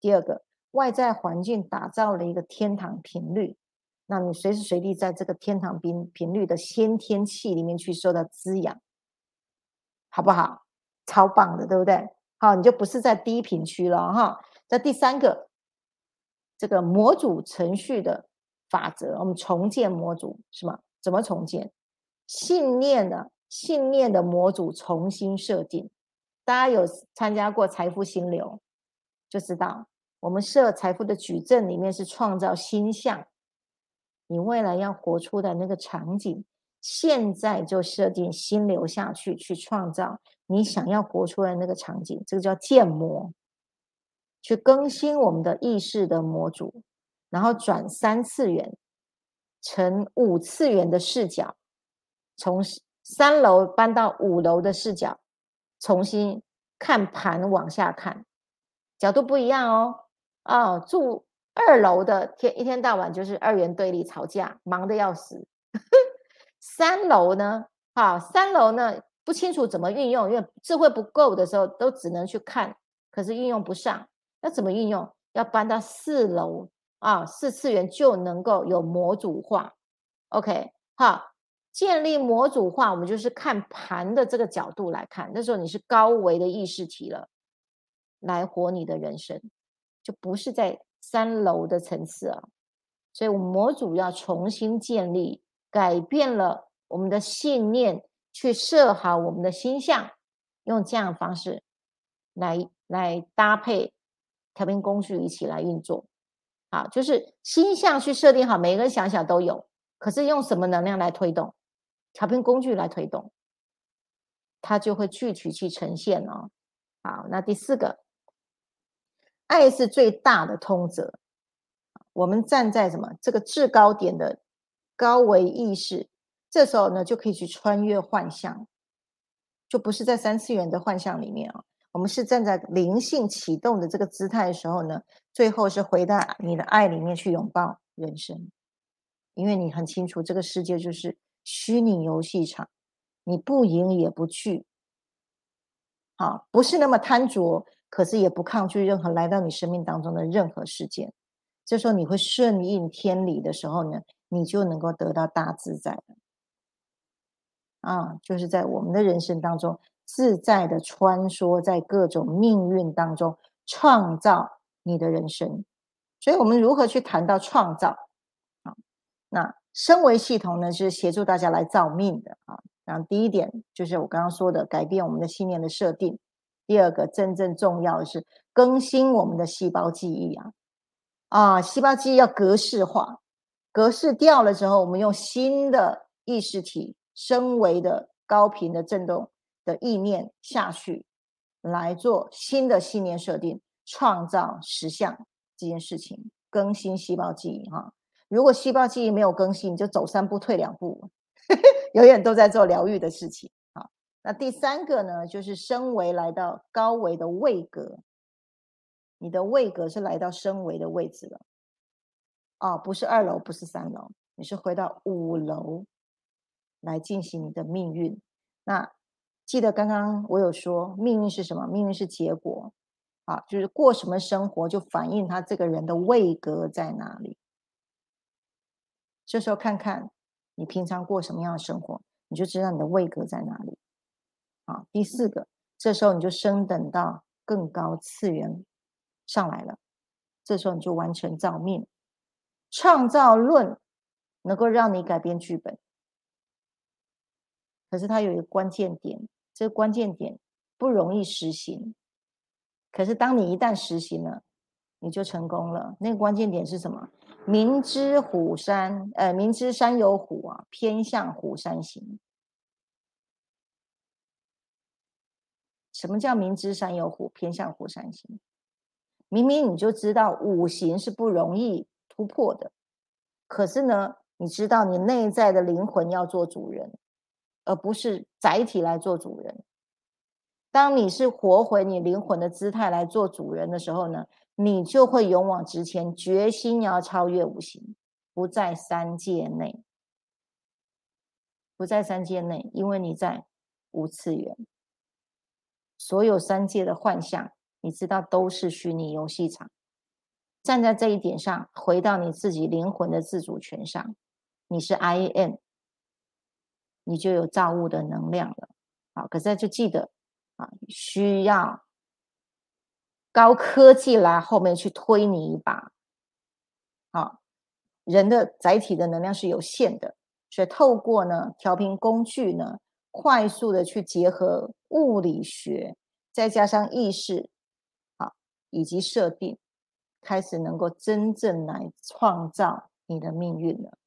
第二个。外在环境打造了一个天堂频率，那你随时随地在这个天堂频频率的先天气里面去受到滋养，好不好？超棒的，对不对？好，你就不是在低频区了哈。那第三个，这个模组程序的法则，我们重建模组是吗？怎么重建？信念的信念的模组重新设定。大家有参加过财富心流，就知道。我们设财富的矩阵里面是创造心象，你未来要活出的那个场景，现在就设定心流下去，去创造你想要活出来那个场景，这个叫建模，去更新我们的意识的模组，然后转三次元成五次元的视角，从三楼搬到五楼的视角，重新看盘往下看，角度不一样哦。哦，住二楼的天一天到晚就是二元对立吵架，忙得要死。三楼呢？好，三楼呢不清楚怎么运用，因为智慧不够的时候都只能去看，可是运用不上。要怎么运用？要搬到四楼啊，四次元就能够有模组化。OK，好，建立模组化，我们就是看盘的这个角度来看，那时候你是高维的意识体了，来活你的人生。就不是在三楼的层次啊，所以我们模组要重新建立，改变了我们的信念，去设好我们的心象，用这样的方式来来搭配调频工具一起来运作。好，就是心象去设定好，每个人想想都有，可是用什么能量来推动？调频工具来推动，它就会具体去呈现哦。好，那第四个。爱是最大的通则。我们站在什么这个制高点的高维意识，这时候呢就可以去穿越幻象，就不是在三次元的幻象里面啊。我们是站在灵性启动的这个姿态的时候呢，最后是回到你的爱里面去拥抱人生，因为你很清楚这个世界就是虚拟游戏场，你不赢也不惧，好，不是那么贪着。可是也不抗拒任何来到你生命当中的任何事件，这时候你会顺应天理的时候呢，你就能够得到大自在的啊，就是在我们的人生当中自在的穿梭在各种命运当中，创造你的人生。所以，我们如何去谈到创造啊？那身为系统呢，是协助大家来造命的啊。然后第一点就是我刚刚说的，改变我们的信念的设定。第二个真正重要的是更新我们的细胞记忆啊啊，细胞记忆要格式化，格式掉了之后，我们用新的意识体、升维的高频的振动的意念下去，来做新的信念设定，创造实相这件事情，更新细胞记忆哈。如果细胞记忆没有更新，你就走三步退两步，永远都在做疗愈的事情啊。那第三个呢，就是升维来到高维的位格，你的位格是来到升维的位置了，哦，不是二楼，不是三楼，你是回到五楼来进行你的命运。那记得刚刚我有说，命运是什么？命运是结果，啊，就是过什么生活就反映他这个人的位格在哪里。这时候看看你平常过什么样的生活，你就知道你的位格在哪里。啊，第四个这时候你就升等到更高次元上来了，这时候你就完成造命。创造论能够让你改变剧本，可是它有一个关键点，这个关键点不容易实行。可是当你一旦实行了，你就成功了。那个关键点是什么？明知虎山，呃，明知山有虎啊，偏向虎山行。什么叫明知山有虎，偏向虎山行？明明你就知道五行是不容易。突破的，可是呢，你知道你内在的灵魂要做主人，而不是载体来做主人。当你是活回你灵魂的姿态来做主人的时候呢，你就会勇往直前，决心要超越五行，不在三界内，不在三界内，因为你在五次元，所有三界的幻象，你知道都是虚拟游戏场。站在这一点上，回到你自己灵魂的自主权上，你是 I N，你就有造物的能量了。好，可是就记得啊，需要高科技来后面去推你一把。好，人的载体的能量是有限的，所以透过呢调频工具呢，快速的去结合物理学，再加上意识，好，以及设定。开始能够真正来创造你的命运了，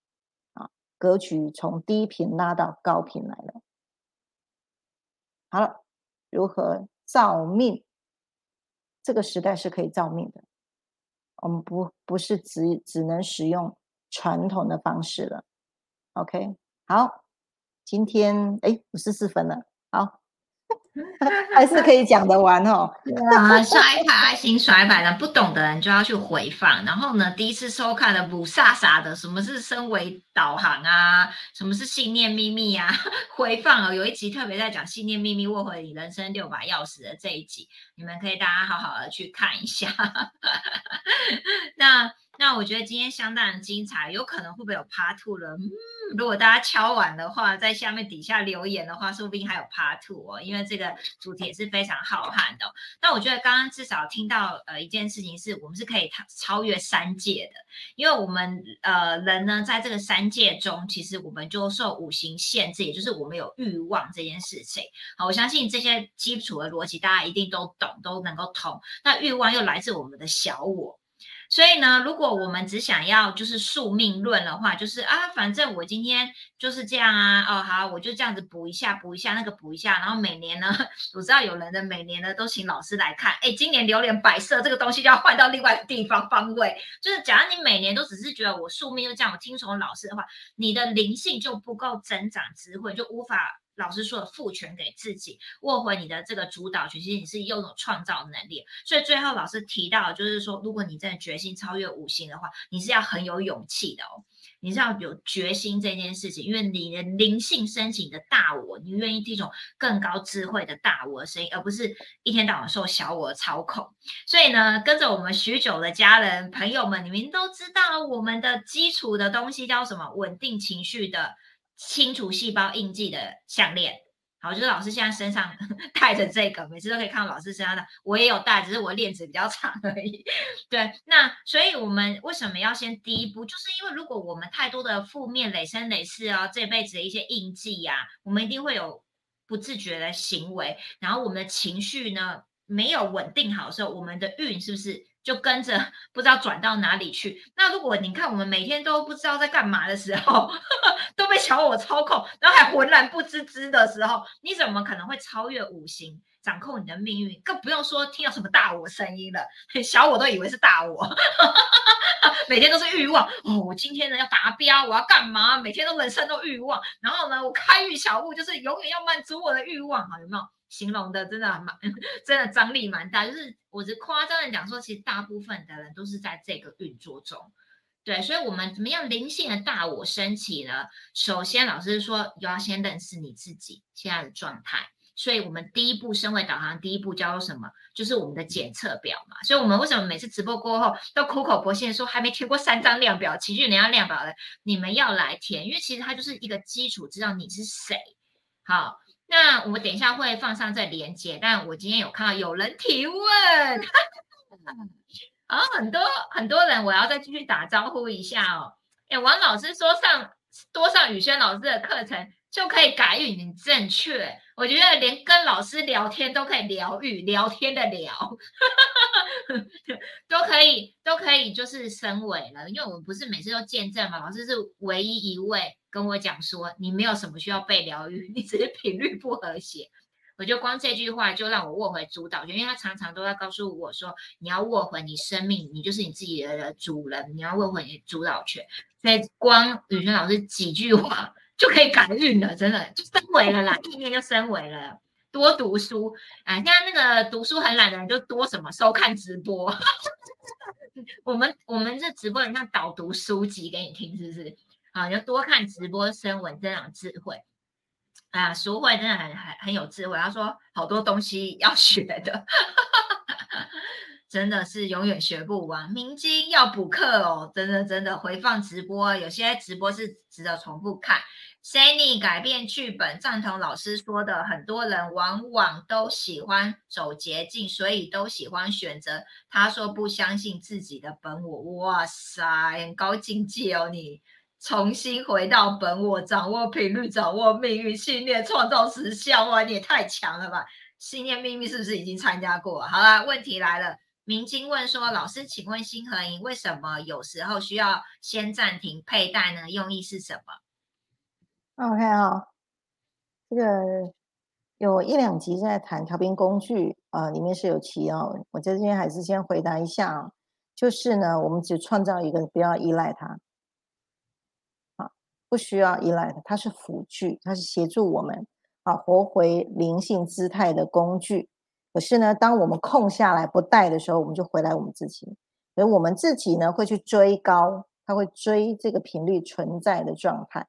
格局从低频拉到高频来了。好了，如何造命？这个时代是可以造命的，我们不不是只只能使用传统的方式了。OK，好，今天哎五十四分了，好。还是可以讲得完哦。啊，刷一排爱心，刷一排的，不懂的人就要去回放。然后呢，第一次收看的不傻傻的，什么是升维导航啊？什么是信念秘密啊？回放哦，有一集特别在讲信念秘密，握回你人生六把钥匙的这一集，你们可以大家好好的去看一下。那。那我觉得今天相当精彩，有可能会不会有 Part Two 了？嗯，如果大家敲完的话，在下面底下留言的话，说不定还有 Part Two 哦，因为这个主题也是非常浩瀚的。那我觉得刚刚至少听到呃一件事情是，我们是可以超超越三界的，因为我们呃人呢在这个三界中，其实我们就受五行限制，也就是我们有欲望这件事情。好，我相信这些基础的逻辑大家一定都懂，都能够通。那欲望又来自我们的小我。所以呢，如果我们只想要就是宿命论的话，就是啊，反正我今天就是这样啊，哦好，我就这样子补一下，补一下那个补一下，然后每年呢，我知道有人的每年呢都请老师来看，哎，今年榴莲摆设这个东西就要换到另外地方方位，就是假如你每年都只是觉得我宿命就这样，我听从老师的话，你的灵性就不够增长智慧，就无法。老师说的赋权给自己，握回你的这个主导权，其实你是拥有创造能力。所以最后老师提到，就是说，如果你真的决心超越五行的话，你是要很有勇气的哦，你是要有决心这件事情，因为你的灵性升起的大我，你愿意听从更高智慧的大我的声音，而不是一天到晚受小我操控。所以呢，跟着我们许久的家人朋友们，你们都知道我们的基础的东西叫什么？稳定情绪的。清除细胞印记的项链，好，就是老师现在身上 戴着这个，每次都可以看到老师身上的。我也有戴，只是我链子比较长而已。对，那所以我们为什么要先第一步？就是因为如果我们太多的负面累生累世啊，这辈子的一些印记呀，我们一定会有不自觉的行为，然后我们的情绪呢没有稳定好的时候，我们的运是不是？就跟着不知道转到哪里去。那如果你看我们每天都不知道在干嘛的时候，都被小我操控，然后还浑然不知知的时候，你怎么可能会超越五行，掌控你的命运？更不用说听到什么大我声音了，小我都以为是大我，每天都是欲望哦。我今天呢要达标，我要干嘛？每天都人生都欲望，然后呢，我开运小物就是永远要满足我的欲望啊，有没有？形容的真的蛮，真的张力蛮大。就是我是夸张的讲说，其实大部分的人都是在这个运作中，对。所以，我们怎么样灵性的大我升起呢？首先，老师说要先认识你自己现在的状态。所以我们第一步身为导航，第一步叫做什么？就是我们的检测表嘛。所以，我们为什么每次直播过后都苦口婆心说还没填过三张量表、情绪能量量表的，你们要来填，因为其实它就是一个基础，知道你是谁。好。那我们等一下会放上这连接，但我今天有看到有人提问，然后很多很多人，我要再继续打招呼一下哦。哎，王老师说上多上宇轩老师的课程就可以改语音正确。我觉得连跟老师聊天都可以疗愈，聊天的聊，都可以都可以就是升维了。因为我们不是每次都见证嘛，老师是唯一一位。跟我讲说，你没有什么需要被疗愈，你只是频率不和谐。我就光这句话就让我握回主导权，因为他常常都在告诉我说，你要握回你生命，你就是你自己的主人，你要握回你主导权。所以光宇轩老师几句话就可以改运了，真的就升维了啦，意念就升维了。多读书啊，现在那个读书很懒的人就多什么收看直播。我们我们这直播很像导读书籍给你听，是不是？啊，要多看直播，声闻增长智慧。啊，淑慧真的很很很有智慧。他说好多东西要学的，真的是永远学不完。明经要补课哦，真的真的回放直播，有些直播是值得重复看。Sunny 改变剧本，赞同老师说的，很多人往往都喜欢走捷径，所以都喜欢选择。他说不相信自己的本我，哇塞，很高境界哦，你。重新回到本我，掌握频率，掌握命运，信念创造实效。哇，你也太强了吧！信念秘密是不是已经参加过？好了，问题来了。明晶问说：“老师，请问星河营为什么有时候需要先暂停佩戴呢？用意是什么？”OK 啊，这个有一两集在谈调频工具啊，里面是有提哦。我在这边还是先回答一下啊，就是呢，我们只创造一个，不要依赖它。不需要依赖它，它是辅具，它是协助我们啊活回灵性姿态的工具。可是呢，当我们空下来不带的时候，我们就回来我们自己。所以我们自己呢，会去追高，它会追这个频率存在的状态。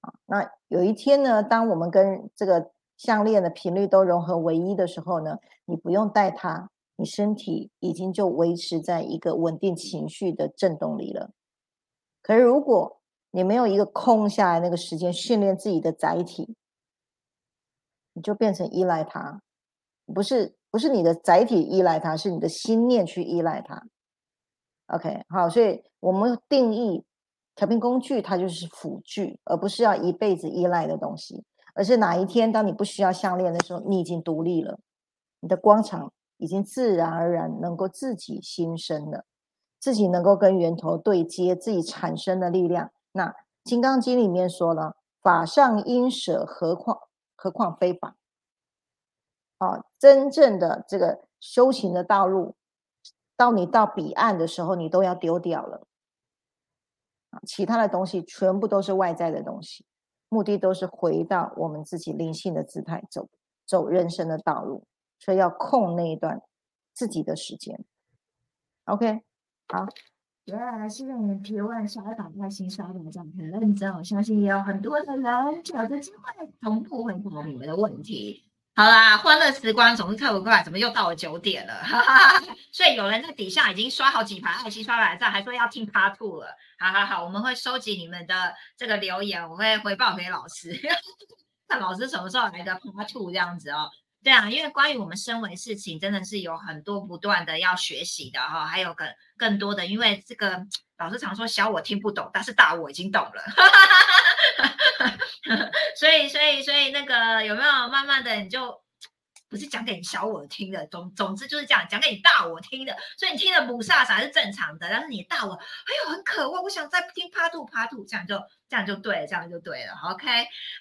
啊，那有一天呢，当我们跟这个项链的频率都融合为一的时候呢，你不用带它，你身体已经就维持在一个稳定情绪的震动里了。可是如果你没有一个空下来那个时间训练自己的载体，你就变成依赖它，不是不是你的载体依赖它，是你的心念去依赖它。OK，好，所以我们定义调频工具，它就是辅具，而不是要一辈子依赖的东西，而是哪一天当你不需要项链的时候，你已经独立了，你的光场已经自然而然能够自己新生了，自己能够跟源头对接，自己产生的力量。那《金刚经》里面说了，法上应舍，何况何况非法？啊，真正的这个修行的道路，到你到彼岸的时候，你都要丢掉了。其他的东西全部都是外在的东西，目的都是回到我们自己灵性的姿态，走走人生的道路，所以要空那一段自己的时间。OK，好。原来是让人提问，小打开心刷的这样很认真，我相信也有很多的人找着机会同步回答你们的问题。好啦，欢乐时光总是特别快，怎么又到了九点了？所以有人在底下已经刷好几排爱心刷来赞，还说要听 Part Two 了。好好好，我们会收集你们的这个留言，我会回报给老师，看老师什么时候来个 Part Two 这样子哦。对啊，因为关于我们身为事情，真的是有很多不断的要学习的哈，还有更更多的，因为这个老师常说小我听不懂，但是大我已经懂了，所以所以所以那个有没有慢慢的你就。不是讲给你小我听的，总总之就是这样讲给你大我听的，所以你听的不飒飒是正常的，但是你大我，哎呦很渴望，我想再听趴兔趴兔，这样就这样就对了，这样就对了，OK，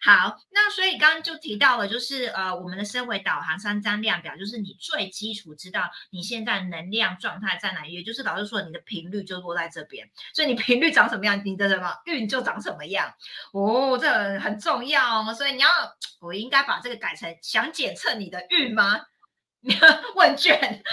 好，那所以刚刚就提到了，就是呃我们的身维导航三张量表，就是你最基础知道你现在能量状态在哪，也就是老师说你的频率就落在这边，所以你频率长什么样，你的什么运就长什么样，哦，这很重要，所以你要我应该把这个改成想检测你的运。运吗？问卷，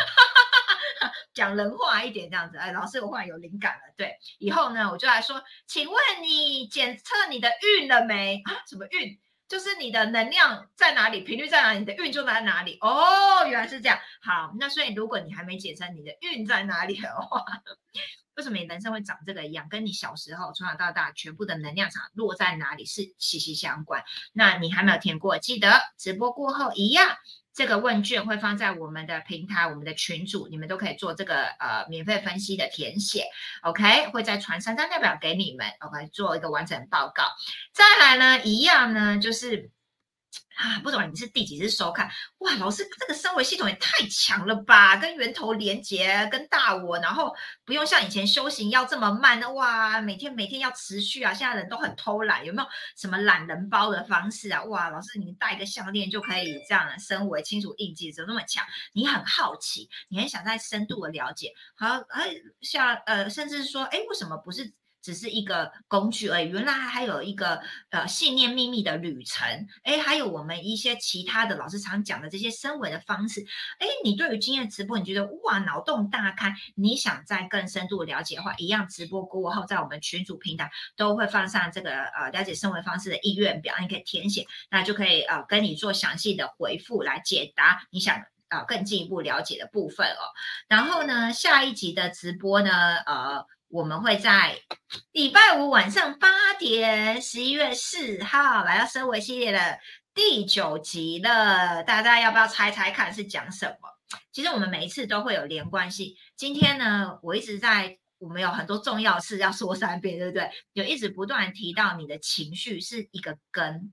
讲人话一点这样子。哎，老师，我忽然有灵感了。对，以后呢，我就来说，请问你检测你的运了没？啊，什么运？就是你的能量在哪里，频率在哪里，你的运就在哪里。哦，原来是这样。好，那所以如果你还没检测你的运在哪里的话，为什么你人生会长这个样，跟你小时候从小到大全部的能量场落在哪里是息息相关。那你还没有填过，记得直播过后一样。这个问卷会放在我们的平台、我们的群组，你们都可以做这个呃免费分析的填写，OK？会再传三张代表给你们，OK？做一个完整报告。再来呢，一样呢，就是。啊，不管你是第几次收看，哇，老师这个升维系统也太强了吧！跟源头连接，跟大我，然后不用像以前修行要这么慢的，哇，每天每天要持续啊！现在人都很偷懒，有没有什么懒人包的方式啊？哇，老师你戴个项链就可以这样升维清楚印记，怎么那么强？你很好奇，你很想再深度的了解，好，哎，像呃，甚至说，哎，为什么不是？只是一个工具而已，原来还有一个呃信念秘密的旅程，哎，还有我们一些其他的老师常讲的这些升维的方式，哎，你对于经验直播，你觉得哇脑洞大开，你想再更深度了解的话，一样直播过后，在我们群主平台都会放上这个呃了解升维方式的意愿表，你可以填写，那就可以呃跟你做详细的回复来解答你想啊更进一步了解的部分哦。然后呢，下一集的直播呢，呃。我们会在礼拜五晚上八点，十一月四号来到生维系列的第九集了。大家要不要猜猜看是讲什么？其实我们每一次都会有连贯性。今天呢，我一直在，我们有很多重要事要说三遍，对不对？有一直不断提到你的情绪是一个根，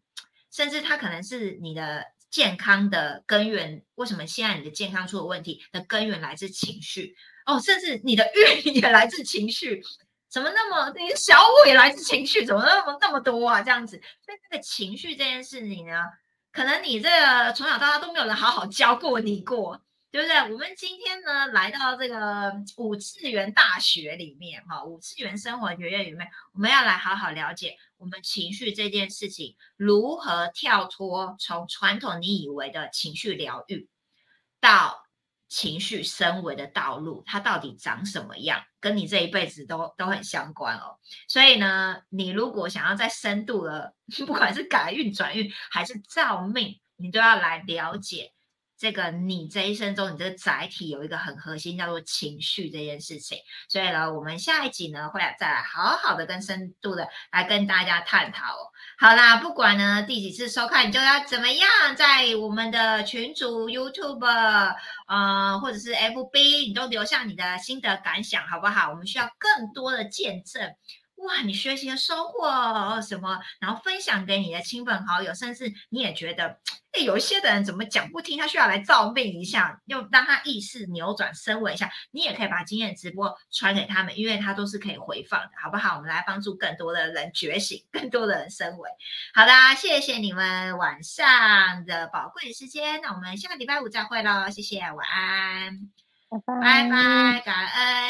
甚至它可能是你的健康的根源。为什么现在你的健康出了问题？的根源来自情绪。哦，甚至你的运也来自情绪，怎么那么你的小我也来自情绪，怎么那么那么多啊？这样子，所以这个情绪这件事情呢，可能你这个从小到大都没有人好好教过你过，对不对？我们今天呢来到这个五次元大学里面，哈，五次元生活学院里面，我们要来好好了解我们情绪这件事情如何跳脱从传统你以为的情绪疗愈到。情绪升维的道路，它到底长什么样，跟你这一辈子都都很相关哦。所以呢，你如果想要再深度的，不管是改运、转运还是造命，你都要来了解。这个你这一生中，你这个载体有一个很核心，叫做情绪这件事情。所以呢，我们下一集呢会再来好好的、跟深度的来跟大家探讨。好啦，不管呢第几次收看，你就要怎么样，在我们的群组、YouTube 呃，或者是 FB，你都留下你的心得感想，好不好？我们需要更多的见证。哇，你学习的收获什么？然后分享给你的亲朋好友，甚至你也觉得，哎，有一些的人怎么讲不听，他需要来照命一下，又让他意识扭转升维一下。你也可以把经验直播传给他们，因为他都是可以回放的，好不好？我们来帮助更多的人觉醒，更多的人升维。好啦，谢谢你们晚上的宝贵时间，那我们下个礼拜五再会喽，谢谢，晚安，拜拜，拜拜，感恩。